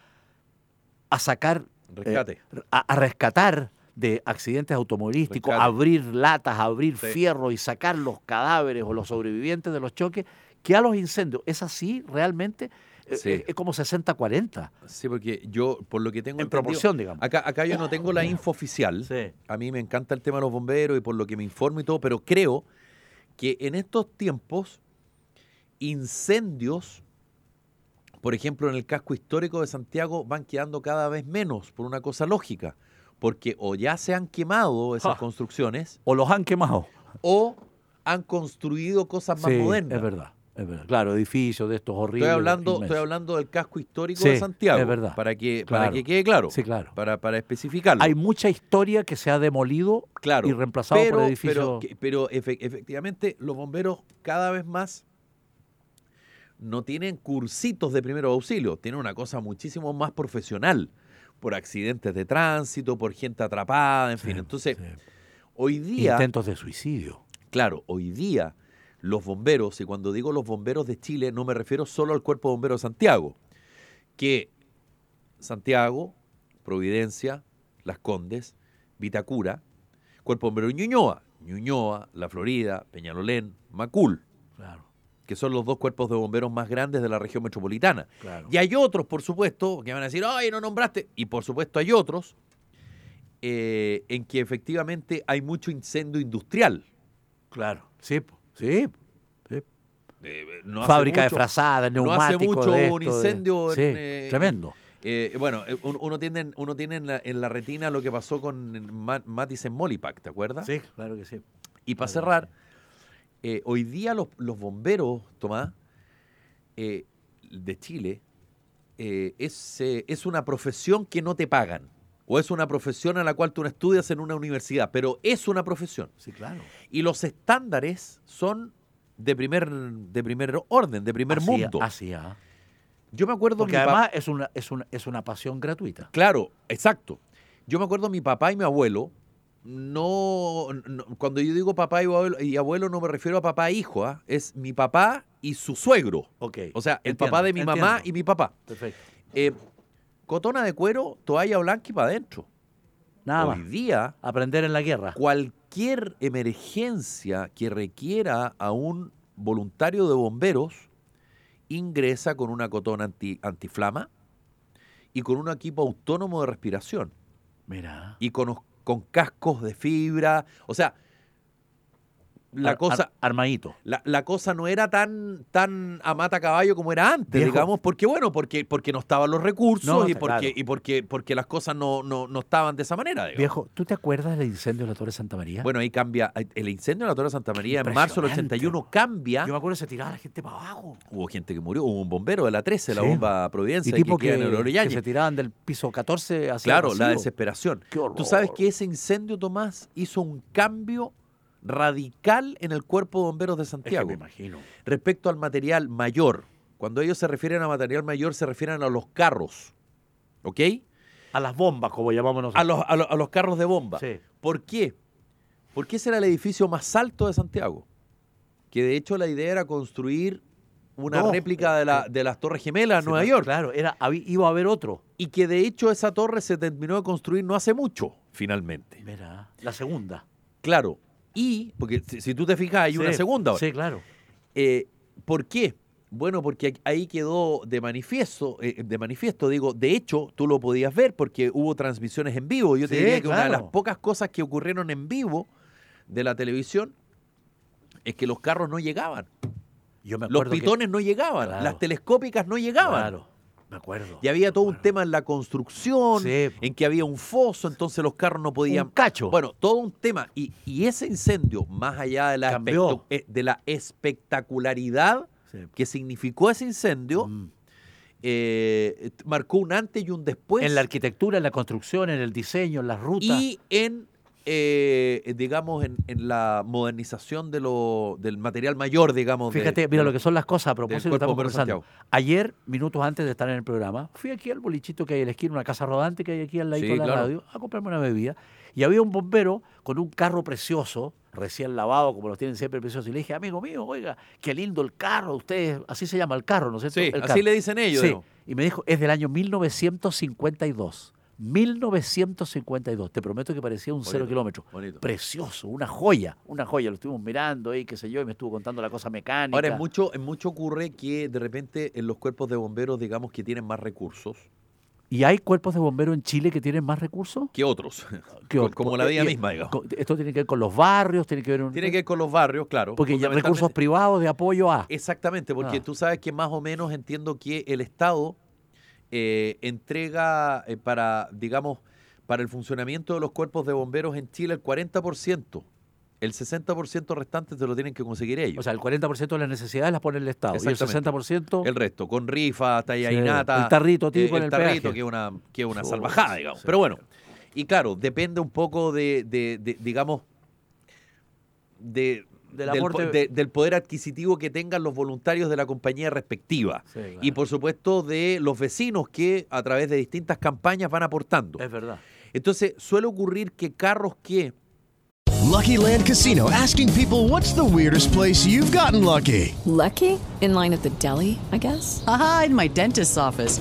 a sacar, eh, Rescate. a, a rescatar de accidentes automovilísticos, Rescate. abrir latas, abrir Sí. fierros y sacar los cadáveres o los sobrevivientes de los choques, que a los incendios. ¿Es así realmente? Eh, Sí. eh, Es como 60-40 Sí, porque yo, por lo que tengo en proporción, digamos. Acá, acá yo no tengo la info oficial. Sí. A mí me encanta el tema de los bomberos y por lo que me informo y todo, pero creo que en estos tiempos, incendios, por ejemplo, en el casco histórico de Santiago, van quedando cada vez menos por una cosa lógica. Porque o ya se han quemado esas Ja. construcciones O los han quemado. o han construido cosas más Sí, modernas. Es verdad, es verdad. Claro, edificios de estos horribles. Estoy hablando, estoy hablando del casco histórico Sí, de Santiago. es verdad. Para que, para Claro. que quede claro. Sí, claro. Para, para especificarlo. Hay mucha historia que se ha demolido claro, y reemplazado pero, por edificios. Pero, pero efe- efectivamente, los bomberos cada vez más no tienen cursitos de primeros auxilios, tienen una cosa muchísimo más profesional, por accidentes de tránsito, por gente atrapada, en fin. Entonces, sí. hoy día, Intentos de suicidio. claro, hoy día los bomberos, y cuando digo los bomberos de Chile, no me refiero solo al Cuerpo de Bomberos de Santiago, que Santiago, Providencia, Las Condes, Vitacura, Cuerpo de Bomberos de Ñuñoa, Ñuñoa, La Florida, Peñalolén, Macul, Claro, que son los dos cuerpos de bomberos más grandes de la región metropolitana. claro. Y hay otros, por supuesto, que van a decir, ay, no nombraste. Y por supuesto hay otros eh, en que efectivamente hay mucho incendio industrial. Claro. Sí, po, sí. sí. Eh, no Fábrica de frazadas, no hace neumáticos. mucho de un de- incendio en, Sí, eh, tremendo. eh, bueno, eh, un- uno tiene, en- uno tiene en, la, en la retina lo que pasó con Ma- Matis en Molipac, ¿te acuerdas? Sí, claro que sí. Y para Claro cerrar, hoy día los, los bomberos, Tomás, de Chile, es, es una profesión que no te pagan. O es una profesión a la cual tú no estudias en una universidad, pero es una profesión. Sí, claro. Y los estándares son de primer, de primer orden, de primer Así, mundo. Así, ah. Yo me acuerdo Porque mi además es una, es, una, es una pasión gratuita. Claro, exacto. Yo me acuerdo mi papá y mi abuelo. No, no- cuando yo digo papá y abuelo, y abuelo no me refiero a papá e hijo, ¿ah? es mi papá y su suegro. Ok. O sea, el entiendo, papá de mi mamá entiendo. y mi papá. Perfecto. Eh, cotona de cuero, toalla blanca y para adentro. Nada Hoy más. día, Aprender en la guerra. cualquier emergencia que requiera a un voluntario de bomberos ingresa con una cotona anti, antiflama y con un equipo autónomo de respiración Mira. y con, con cascos de fibra. O sea, la Ar- cosa, ar- armadito. la, la cosa no era tan, tan a mata caballo como era antes, Viejo. digamos, porque bueno, porque, porque no estaban los recursos No, y, porque, claro. y porque, porque las cosas no, no, no estaban de esa manera. digamos. Viejo, ¿tú te acuerdas del incendio de la Torre Santa María? Bueno, ahí cambia. El incendio de la Torre de Santa María en marzo del Impresionante. 81 cambia. Yo me acuerdo que se tiraba la gente para abajo. Hubo gente que murió, hubo un bombero de la 13, la bomba Providencia, Y tipo que, que, en el que se tiraban del piso 14 hacia Claro, el la desesperación. Qué horror. Tú sabes que ese incendio, Tomás, hizo un cambio radical en el cuerpo de bomberos de Es que Santiago. me imagino. respecto al material mayor. Cuando ellos se refieren a material mayor, se refieren a los carros. ¿Ok? A las bombas, como llamamos nosotros. A los, a los- a los carros de bomba. Sí. ¿Por qué? Porque ese era el edificio más alto de Santiago. Que de hecho la idea era construir una No, réplica de, la- de las Torres Gemelas en Nueva York. Claro, era, iba a haber otro. Y que de hecho esa torre se terminó de construir no hace mucho, finalmente. Mira, la segunda. Claro. Y, porque si, si tú te fijas, hay una segunda. Sí, claro. Eh, ¿Por qué? Bueno, porque ahí quedó de manifiesto, eh, de manifiesto, digo, de hecho, tú lo podías ver porque hubo transmisiones en vivo. Yo te Sí, diría que una de las pocas cosas que ocurrieron en vivo de la televisión es que los carros no llegaban, Yo me los que- pitones no llegaban, Claro. las telescópicas no llegaban. Claro, me acuerdo. Y había todo un tema en la construcción, Sí. en que había un foso, entonces los carros no podían... Un cacho. Bueno, todo un tema. Y, y ese incendio, más allá de la, eh, de la espectacularidad Sí. que significó ese incendio, Mm. eh, marcó un antes y un después. en la arquitectura, en la construcción, en el diseño, en las rutas. y en, eh, digamos, en, en la modernización de lo, del material mayor, digamos. Fíjate, de mira lo- que son las cosas a propósito, Cuerpo estamos conversando. Ayer, minutos antes de estar en el programa, fui aquí al bolichito que hay en la esquina, una casa rodante que hay aquí al lado Sí, de la claro. radio, a comprarme una bebida. Y había un bombero con un carro precioso, recién lavado, como los tienen siempre preciosos. Y le dije, amigo mío, oiga, qué lindo el carro. Ustedes, así se llama el carro, ¿no es cierto? Sí, El así carro. le dicen ellos. Sí, y me dijo, es del año 1952. 1952. Te prometo que parecía un cero kilómetro. bonito. Precioso, una joya, una joya. Lo estuvimos mirando ahí, qué sé yo, y me estuvo contando la cosa mecánica. Ahora, en mucho, en mucho ocurre que de repente en los cuerpos de bomberos, digamos que tienen más recursos ¿Y hay cuerpos de bomberos en Chile que tienen más recursos? que otros. [laughs] Que Co- otros? como la vida Eh, misma, digamos. Esto tiene que ver con los barrios, tiene que ver un- Tiene que ver con los barrios, claro. porque ya recursos privados de apoyo a. Exactamente, porque Ah. tú sabes que más o menos entiendo que el Estado eh, entrega eh, para, digamos, para el funcionamiento de los cuerpos de bomberos en Chile el 40%. El 60% restante te lo tienen que conseguir ellos. O sea, el 40% de las necesidades las pone el Estado. Y el Exactamente. 60%. el resto, con rifa, talla Sí, el tarrito tipo en el el tarrito, peaje. que es una, que una salvajada, digamos. sí. Pero bueno, y claro, depende un poco de, de- de, digamos, de, Del del, aporte- po- de- del poder adquisitivo que tengan los voluntarios de la compañía respectiva. Sí, claro. Y por supuesto de los vecinos que a través de distintas campañas van aportando. Es verdad. Entonces suele ocurrir que carros que Lucky Land Casino asking people what's the weirdest place you've gotten lucky? Lucky? In line at the deli, I guess? Aha, in my dentist's office.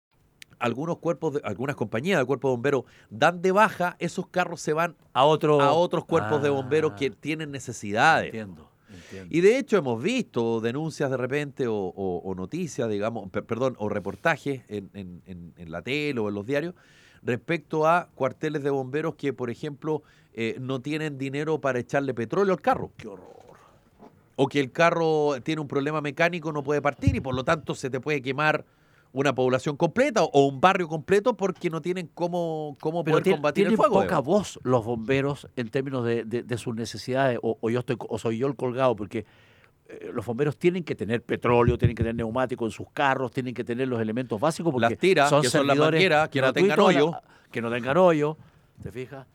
Algunos cuerpos, de, algunas compañías de cuerpos de bomberos dan de baja, esos carros se van A otro. a otros cuerpos de bomberos Ah, que tienen necesidades. Entiendo. entiendo. Y de hecho hemos visto denuncias de repente o, o- o noticias, digamos, per- perdón, o reportajes en, en- en- en la tele o en los diarios respecto a cuarteles de bomberos que, por ejemplo, eh, no tienen dinero para echarle petróleo al carro. Qué horror. o que el carro tiene un problema mecánico, no puede partir y por lo tanto se te puede quemar una población completa o un barrio completo porque no tienen cómo, cómo Pero poder tiene- combatir el tienen fuego. poca digamos. voz los bomberos en términos de, de- de sus necesidades, o, o yo estoy, o soy yo el colgado, porque eh, los bomberos tienen que tener petróleo, tienen que tener neumáticos en sus carros, tienen que tener los elementos básicos porque Las tiras, son que son las mangueras, que no tengan hoyo. la- que no tengan hoyo, ¿te fijas?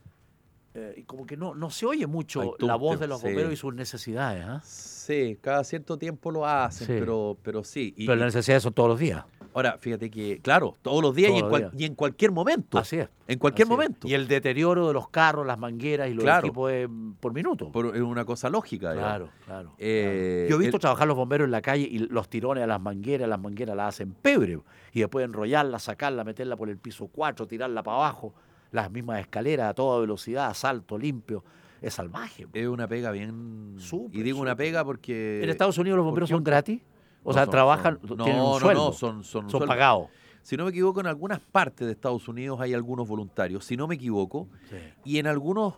Eh, y como que no, no se oye mucho la voz de los sí. bomberos y sus necesidades. ¿ah? Sí, cada cierto tiempo lo hacen, Sí. pero, pero sí. Y- Pero las necesidades son todos los días. Ahora, fíjate que, claro, todos los días, y, en los cual- días. y en cualquier momento. Así es. En cualquier es. momento. Y el deterioro de los carros, las mangueras y los Claro. equipos por minuto. Por- es una cosa lógica. Claro, claro. Eh, claro. Yo he visto el- trabajar los bomberos en la calle y los tirones a las mangueras, las mangueras las hacen pebre y después enrollarla, sacarla, meterla por el piso 4, tirarla para abajo, las mismas escaleras a toda velocidad, salto limpio. Es salvaje. Es una pega bien. Y digo una pega porque. ¿En Estados Unidos los bomberos son gratis? O No, sea, son- trabajan, son- tienen no, un no, sueldo. no, son- son sueldo. pagados. Si no me equivoco, en algunas partes de Estados Unidos hay algunos voluntarios, si no me equivoco, Sí. y en algunos,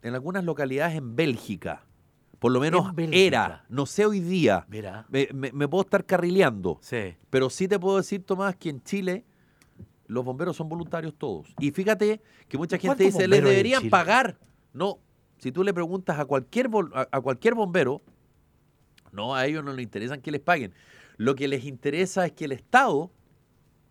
en algunas localidades en Bélgica, por lo menos era, no sé hoy día, Mira. me, me- me puedo estar carrileando, Sí. pero sí te puedo decir, Tomás, que en Chile los bomberos son voluntarios todos. Y fíjate que mucha gente ¿Cuántos dice, les deberían pagar. No, si tú le preguntas a cualquier, a cualquier bombero, no, a ellos no les interesan que les paguen. Lo que les interesa es que el Estado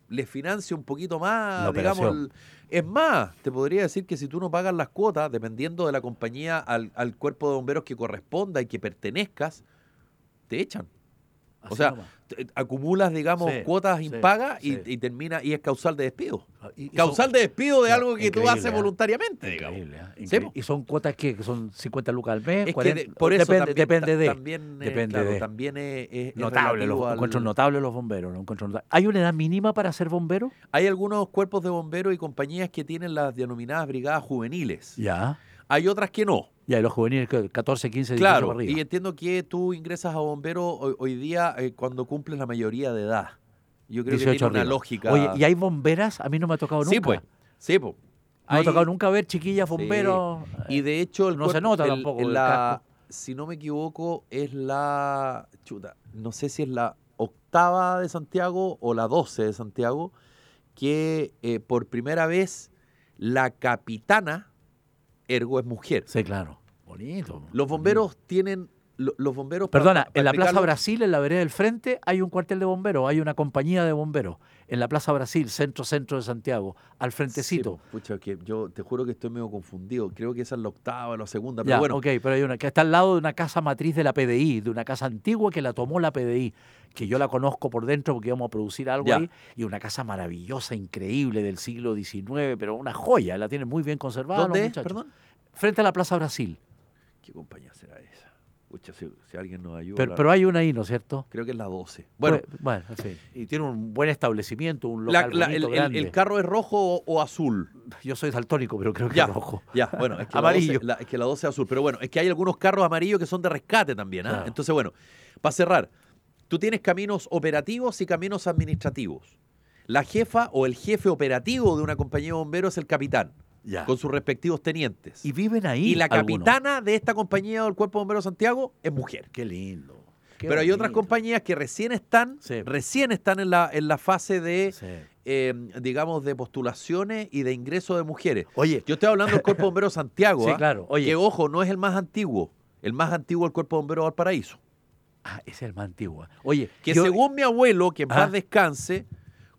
les financie un poquito más, La digamos. el- es más, te podría decir que si tú no pagas las cuotas, dependiendo de la compañía al, al cuerpo de bomberos que corresponda y que pertenezcas, te echan. O Así sea, nomás. Te- acumulas, digamos, Sí, cuotas impagas y, sí. y termina, y es causal de despido. Y- y Causal son- de despido de algo que tú haces ¿eh? voluntariamente, digamos. Increíble, ¿eh? Sí, Increíble. po. ¿Y son cuotas que son 50 lucas al mes? Es que 40? de- por eso depende, también, depende de. también, eh, depende claro, de. también es, es- Notable, los, al- encuentro notables los bomberos. los encuentro notables. ¿Hay una edad mínima para ser bombero? Hay algunos cuerpos de bomberos y compañías que tienen las denominadas brigadas juveniles. Ya. Hay otras que no. Ya, y los juveniles, que 14, 15, 18 Claro, para arriba. y entiendo que tú ingresas a bombero hoy, hoy día eh, cuando cumples la mayoría de edad. Yo creo que 18 tiene una arriba. lógica. Oye, ¿y hay bomberas? A mí no me ha tocado nunca. Sí, pues. Sí, pues. No me ha Hay- tocado nunca ver chiquillas bomberos. Y de hecho, el no se nota el- tampoco el- la, si no me equivoco, es la. Chuta, no sé si es la octava de Santiago o la 12 de Santiago, que eh, por primera vez la capitana, ergo es mujer. Sí, claro. Bonito. Los bomberos tienen. Lo- Los bomberos. Perdona, en la Plaza Brasil, en la vereda del frente, hay un cuartel de bomberos, hay una compañía de bomberos. En la Plaza Brasil, centro-centro de Santiago, al Sí, frentecito. po, pucha, que yo te juro que estoy medio confundido. Creo que esa es la octava, la segunda, pero Ya, bueno. ok, pero hay una que está al lado de una casa matriz de la PDI, de una casa antigua que la tomó la PDI, que yo la conozco por dentro porque íbamos a producir algo Ya. ahí, y una casa maravillosa, increíble del siglo XIX, pero una joya, la tienen muy bien conservada. ¿Dónde muchachos. Perdón. Frente a la Plaza Brasil. ¿Qué compañía será? Pucha, si, si alguien nos ayuda. Pero, la- pero hay una ahí, ¿no es cierto? Creo que es la 12. Bueno, Pues, bueno, en fin. Y tiene un buen establecimiento, un local la- bonito, el, el- grande. el carro es rojo o, o azul. Yo soy daltónico, pero creo que Ya, es rojo. ya, bueno, es que, Amarillo. La 12, la- es que la 12 es azul. Pero bueno, es que hay algunos carros amarillos que son de rescate también. Claro. Entonces, bueno, para cerrar, tú tienes caminos operativos y caminos administrativos. La jefa o el jefe operativo de una compañía de bomberos es el capitán, Ya. con sus respectivos tenientes. Y viven ahí. Y la algunos. capitana de esta compañía del Cuerpo de Bomberos Santiago es mujer. Qué lindo. qué Pero hay otras compañías que recién están, Sí. recién están en la, en la fase de, Sí. eh, digamos, de postulaciones y de ingreso de mujeres. Oye, Yo estoy hablando del Cuerpo de Bomberos Santiago. [laughs] Sí, ¿ah? claro. Oye. Que, ojo, no es el más antiguo. El más antiguo es el Cuerpo de Bomberos Valparaíso. ah, es el más antiguo. Oye, Que yo- según mi abuelo, que en Ah. paz descanse,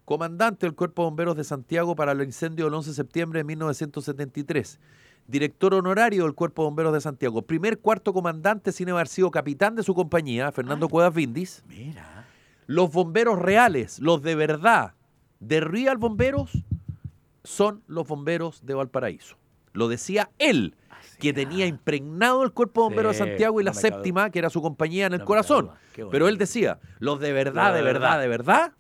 comandante del Cuerpo de Bomberos de Santiago para el incendio del 11 de septiembre de 1973. Director honorario del Cuerpo de Bomberos de Santiago. Primer cuarto comandante sin haber sido capitán de su compañía, Fernando Cuevas Vindis. Mira. Los bomberos reales, los de verdad, de Real Bomberos, son los bomberos de Valparaíso. Lo decía él, que tenía impregnado el Cuerpo de Bomberos de Santiago y la no séptima, que era su compañía en el No corazón. Pero él decía, los de verdad, de verdad. de verdad,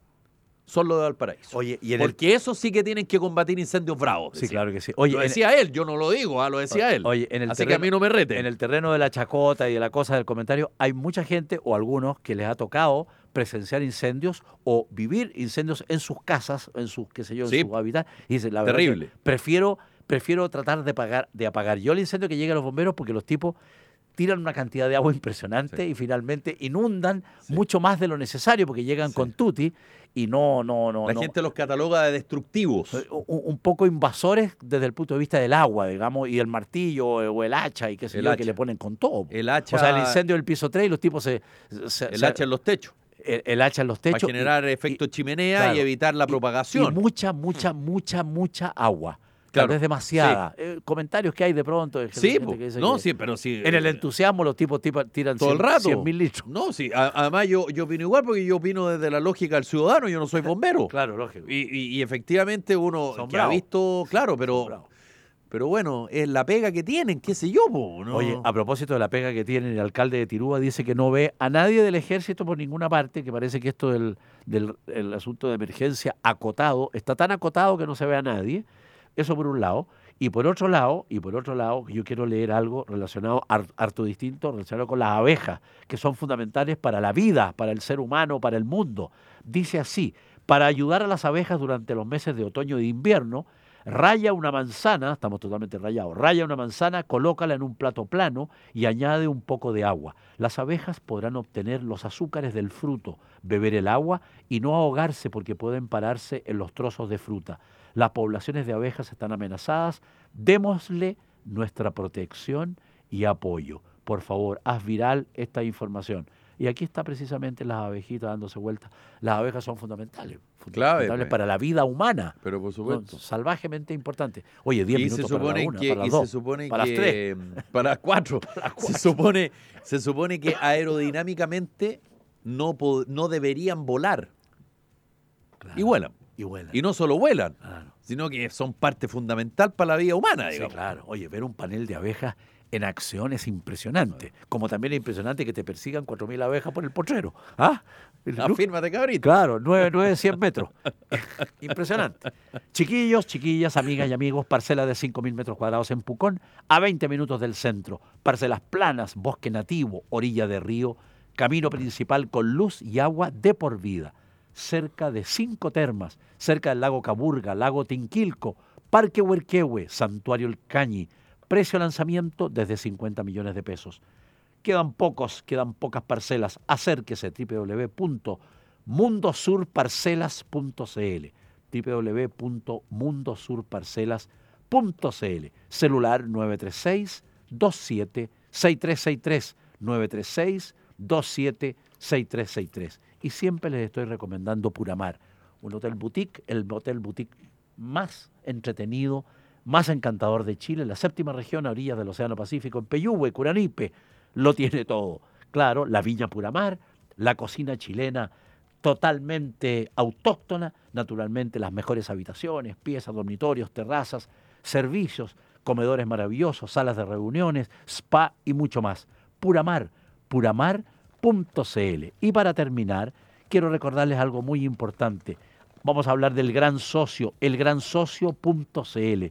son los de Valparaíso. Oye, y en el- Porque eso sí que tienen que combatir incendios bravos. Sí, decía. claro que sí. Oye, lo decía él, yo no lo digo, ah, lo decía él. Oye, en el Así que a terreno- mí no me rete. En el terreno de la chacota y de la cosa del comentario, hay mucha gente o algunos que les ha tocado presenciar incendios o vivir incendios en sus casas, en sus, qué sé yo, en Sí. su hábitat. Y dice, la verdad Terrible. prefiero, prefiero tratar de, pagar, de apagar yo el incendio que llegue a los bomberos porque los tipos tiran una cantidad de agua [laughs] impresionante y finalmente inundan mucho más de lo necesario porque llegan con tuti y no, no, no. La no- gente los cataloga de destructivos. un, un poco invasores desde el punto de vista del agua, digamos, y el martillo o o el hacha y qué sé El yo, hacha. que le ponen con todo. El hacha- O sea, el incendio del piso 3 y los tipos se... se- El se- hacha en los techos. el, el hacha en los techos. Para generar y- efecto chimenea claro, y evitar la propagación. Y mucha, mucha, mucha, mucha agua. Claro, Tal vez demasiada. Eh, comentarios que hay de pronto. de Sí, gente que dice no, que sí, pero sí. En el entusiasmo los tipos tipa- tiran todo el 100 rato. 100 mil litros. No, sí. a- además, yo, yo opino igual porque yo opino desde la lógica del ciudadano. Yo no soy [laughs] bombero. Claro, lógico. Y, y- y efectivamente uno Son que ha visto, claro, pero, pero bueno, es la pega que tienen, qué sé yo, po, ¿no? Oye, a propósito de la pega que tiene el alcalde de Tirúa, dice que no ve a nadie del ejército por ninguna parte, que parece que esto del, del el asunto de emergencia acotado, está tan acotado que no se ve a nadie. Eso por un lado. Y por otro lado, y por otro lado, yo quiero leer algo relacionado, har- harto distinto, relacionado con las abejas, que son fundamentales para la vida, para el ser humano, para el mundo. Dice así, para ayudar a las abejas durante los meses de otoño de invierno, raya una manzana, estamos totalmente rayados, raya una manzana, colócala en un plato plano y añade un poco de agua. Las abejas podrán obtener los azúcares del fruto, beber el agua y no ahogarse porque pueden pararse en los trozos de fruta. Las poblaciones de abejas están amenazadas, démosle nuestra protección y apoyo. Por favor, haz viral esta información. Y aquí está precisamente las abejitas dándose vueltas. Las abejas son fundamentales, fundamentales pues. para la vida humana. Pero por Son supuesto. salvajemente importantes. Oye, 10 y minutos se supone para la una, que para las y dos, se supone para que las tres. [laughs] para las cuatro, [laughs] se supone se supone que aerodinámicamente no no deberían volar y vuelan Y vuelan. y no solo vuelan Claro. sino que son parte fundamental para la vida humana Sí, claro. Oye, ver un panel de abejas en acción es impresionante. Como también es impresionante que te persigan 4.000 abejas por el potrero. ¿Ah? afírmate cabrito Claro, 9, 9, 100 metros. [laughs] Impresionante. Chiquillos, chiquillas, amigas y amigos, parcela de 5.000 metros cuadrados en Pucón, a 20 minutos del centro. Parcelas planas, bosque nativo, orilla de río, camino principal con luz y agua de por vida. Cerca de cinco termas, cerca del lago Caburga, lago Tinquilco, Parque Huerquehue, Santuario El Cañi. Precio lanzamiento desde 50 millones de pesos. Quedan pocos, quedan pocas parcelas. Acérquese www.mundosurparcelas.cl www.mundosurparcelas.cl Celular 936 27 6363 936 27 6363 Y siempre les estoy recomendando Puramar, un hotel boutique, el hotel boutique más entretenido, más encantador de Chile, la séptima región a orillas del Océano Pacífico, en Peyúgue, Curanipe, lo tiene todo. Claro, la viña Puramar, la cocina chilena totalmente autóctona, naturalmente las mejores habitaciones, piezas, dormitorios, terrazas, servicios, comedores maravillosos, salas de reuniones, spa y mucho más. Puramar, puramar.cl. Y para terminar, quiero recordarles algo muy importante. Vamos a hablar del gran socio, elgransocio.cl.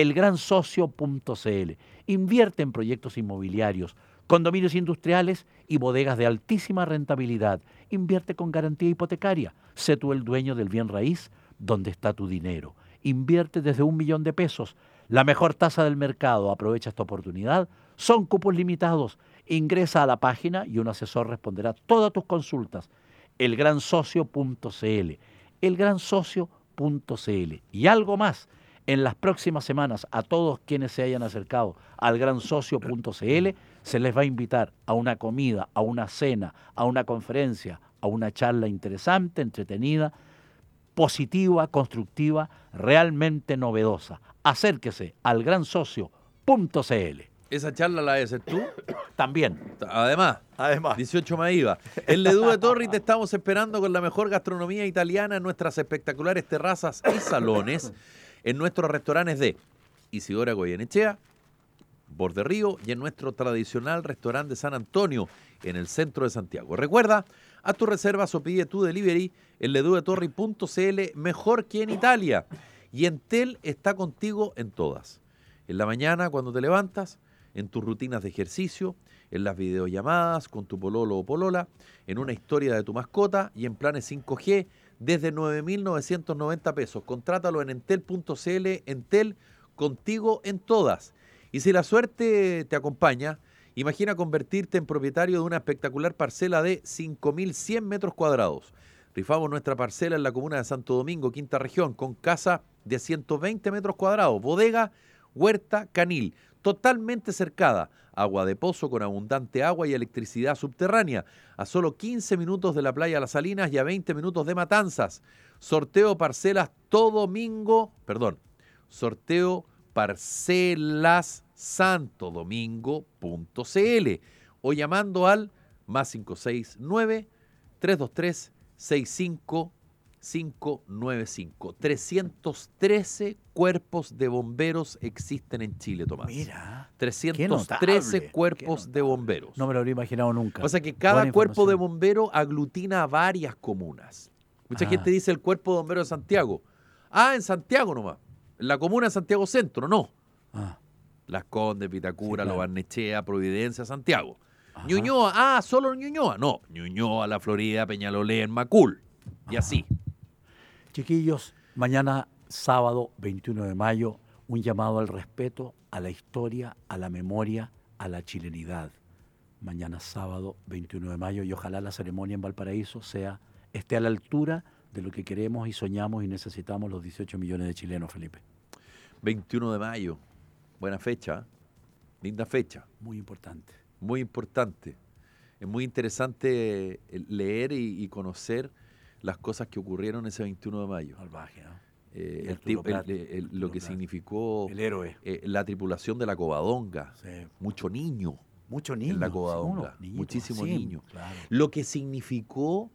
Elgransocio.cl. Invierte en proyectos inmobiliarios, condominios industriales y bodegas de altísima rentabilidad. Invierte con garantía hipotecaria. Sé tú el dueño del bien raíz donde está tu dinero. Invierte desde un millón de pesos. La mejor tasa del mercado. Aprovecha esta oportunidad. Son cupos limitados. Ingresa a la página y un asesor responderá todas tus consultas. Elgransocio.cl. Elgransocio.cl. Y algo más. En las próximas semanas, a todos quienes se hayan acercado al gransocio.cl, se les va a invitar a una comida, a una cena, a una conferencia, a una charla interesante, entretenida, positiva, constructiva, realmente novedosa. Acérquese al gransocio.cl. esa charla la debes tú [coughs] También. además Además. 18 más IVA. En Ledú de Torri te estamos esperando con la mejor gastronomía italiana en nuestras espectaculares terrazas y salones, en nuestros restaurantes de Isidora Goyenechea, Borde Río y en nuestro tradicional restaurante de San Antonio, en el centro de Santiago. Recuerda, a tu reservas o pide tu delivery en ledudetorri.cl, mejor que en Italia. Y Entel está contigo en todas. En la mañana, cuando te levantas, en tus rutinas de ejercicio, en las videollamadas con tu pololo o polola, en una historia de tu mascota y en planes 5G desde 9.990 pesos. Contrátalo en entel.cl, Entel contigo en todas. Y si la suerte te acompaña Imagina convertirte en propietario de una espectacular parcela de 5.100 metros cuadrados. Rifamos nuestra parcela en la comuna de Santo Domingo, quinta región, con casa de 120 metros cuadrados, bodega, huerta, canil, totalmente cercada, agua de pozo con abundante agua y electricidad subterránea, a solo 15 minutos de la playa Las Salinas y a 20 minutos de Matanzas. Sorteo parcelas todo domingo, perdón, sorteo parcelas santodomingo.cl o llamando al más 569 323 65595. 313 cuerpos de bomberos existen en Chile, Tomás. Mira. 313 qué cuerpos de bomberos. No me lo habría imaginado nunca. O sea que cada cuerpo de bombero aglutina a varias comunas. Mucha Ah. gente dice el cuerpo de bomberos de Santiago. Ah, en Santiago nomás. En la comuna de Santiago Centro, no. Ah, Las Condes, Vitacura, Sí, claro. Lo Barnechea, Providencia, Santiago. Ajá. Ñuñoa, ah, solo Ñuñoa. No, Ñuñoa, La Florida, Peñalolén, Macul. Y así. Chiquillos, mañana sábado 21 de mayo, un llamado al respeto, a la historia, a la memoria, a la chilenidad. Mañana sábado 21 de mayo y ojalá la ceremonia en Valparaíso sea esté a la altura de lo que queremos y soñamos y necesitamos los 18 millones de chilenos, Felipe. 21 de mayo. Buena fecha. ¿eh? Linda fecha. Muy importante. Muy importante. Es muy interesante eh, leer y, y conocer las cosas que ocurrieron ese 21 de mayo. Salvaje, ¿no? Eh, el tip- el- Prat, el- el- Arturo lo que Prat. significó El héroe. eh, la tripulación de la Covadonga. Sí. Mucho niño Mucho en niño. la Covadonga. Muchísimo niño. Lo que significó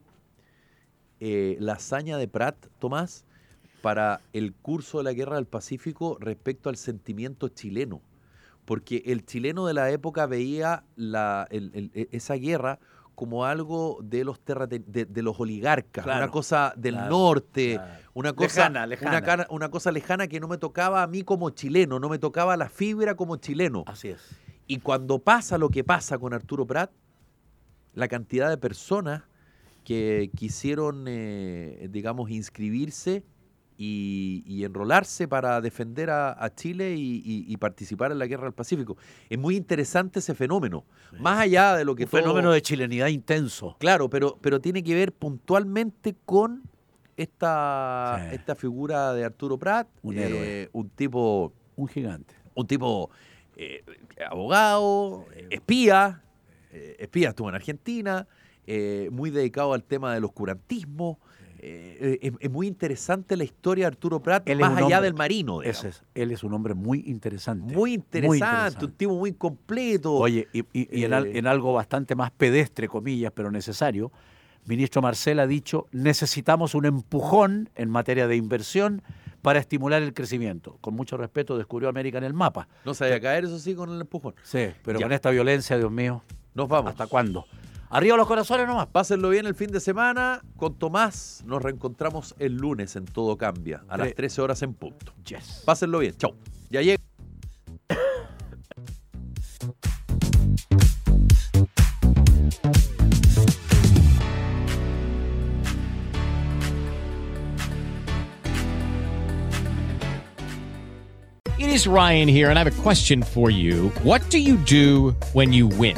eh, la hazaña de Pratt, Tomás, para el curso de la Guerra del Pacífico respecto al sentimiento chileno. Porque el chileno de la época veía la, e- esa guerra como algo de los, de, de los oligarcas, Claro, una cosa del claro, norte, claro. una cosa Lejana, lejana. Una, cara- una cosa lejana que no me tocaba a mí como chileno, no me tocaba la fibra como chileno. Así es. Y cuando pasa lo que pasa con Arturo Prat, la cantidad de personas que quisieron, eh, digamos, inscribirse y, y enrolarse para defender a, a Chile y, y- y participar en la Guerra del Pacífico. Es muy interesante ese fenómeno. Más allá de lo que Un todo- fenómeno de chilenidad intenso. Claro, pero, pero tiene que ver puntualmente con esta, Sí. esta figura de Arturo Prat, Un eh, héroe. un tipo Un gigante. un tipo eh, abogado, espía, eh, espía estuvo en Argentina, muy dedicado al tema del oscurantismo. Eh, es, es muy interesante la historia de Arturo Prat, Él más allá hombre- del marino. Ese es, él es un hombre muy interesante. Muy interesante, un tipo muy completo. Oye, y, y- y en, al- Eh, en algo bastante más pedestre, comillas, pero necesario, ministro Marcel ha dicho, necesitamos un empujón en materia de inversión para estimular el crecimiento. Con mucho respeto, descubrió América en el mapa. no se vaya a caer, eso sí, con el empujón. Sí, pero Ya. con esta violencia, Dios mío, Nos vamos. ¿hasta cuándo? Arriba los corazones nomás. Pásenlo bien el fin de semana. Con Tomás nos reencontramos el lunes en Todo Cambia, a las Tre- 13 horas en punto. Yes. Pásenlo bien. Chau. Ya llega. It is Ryan here, and I have a question for you. What do you do when you win?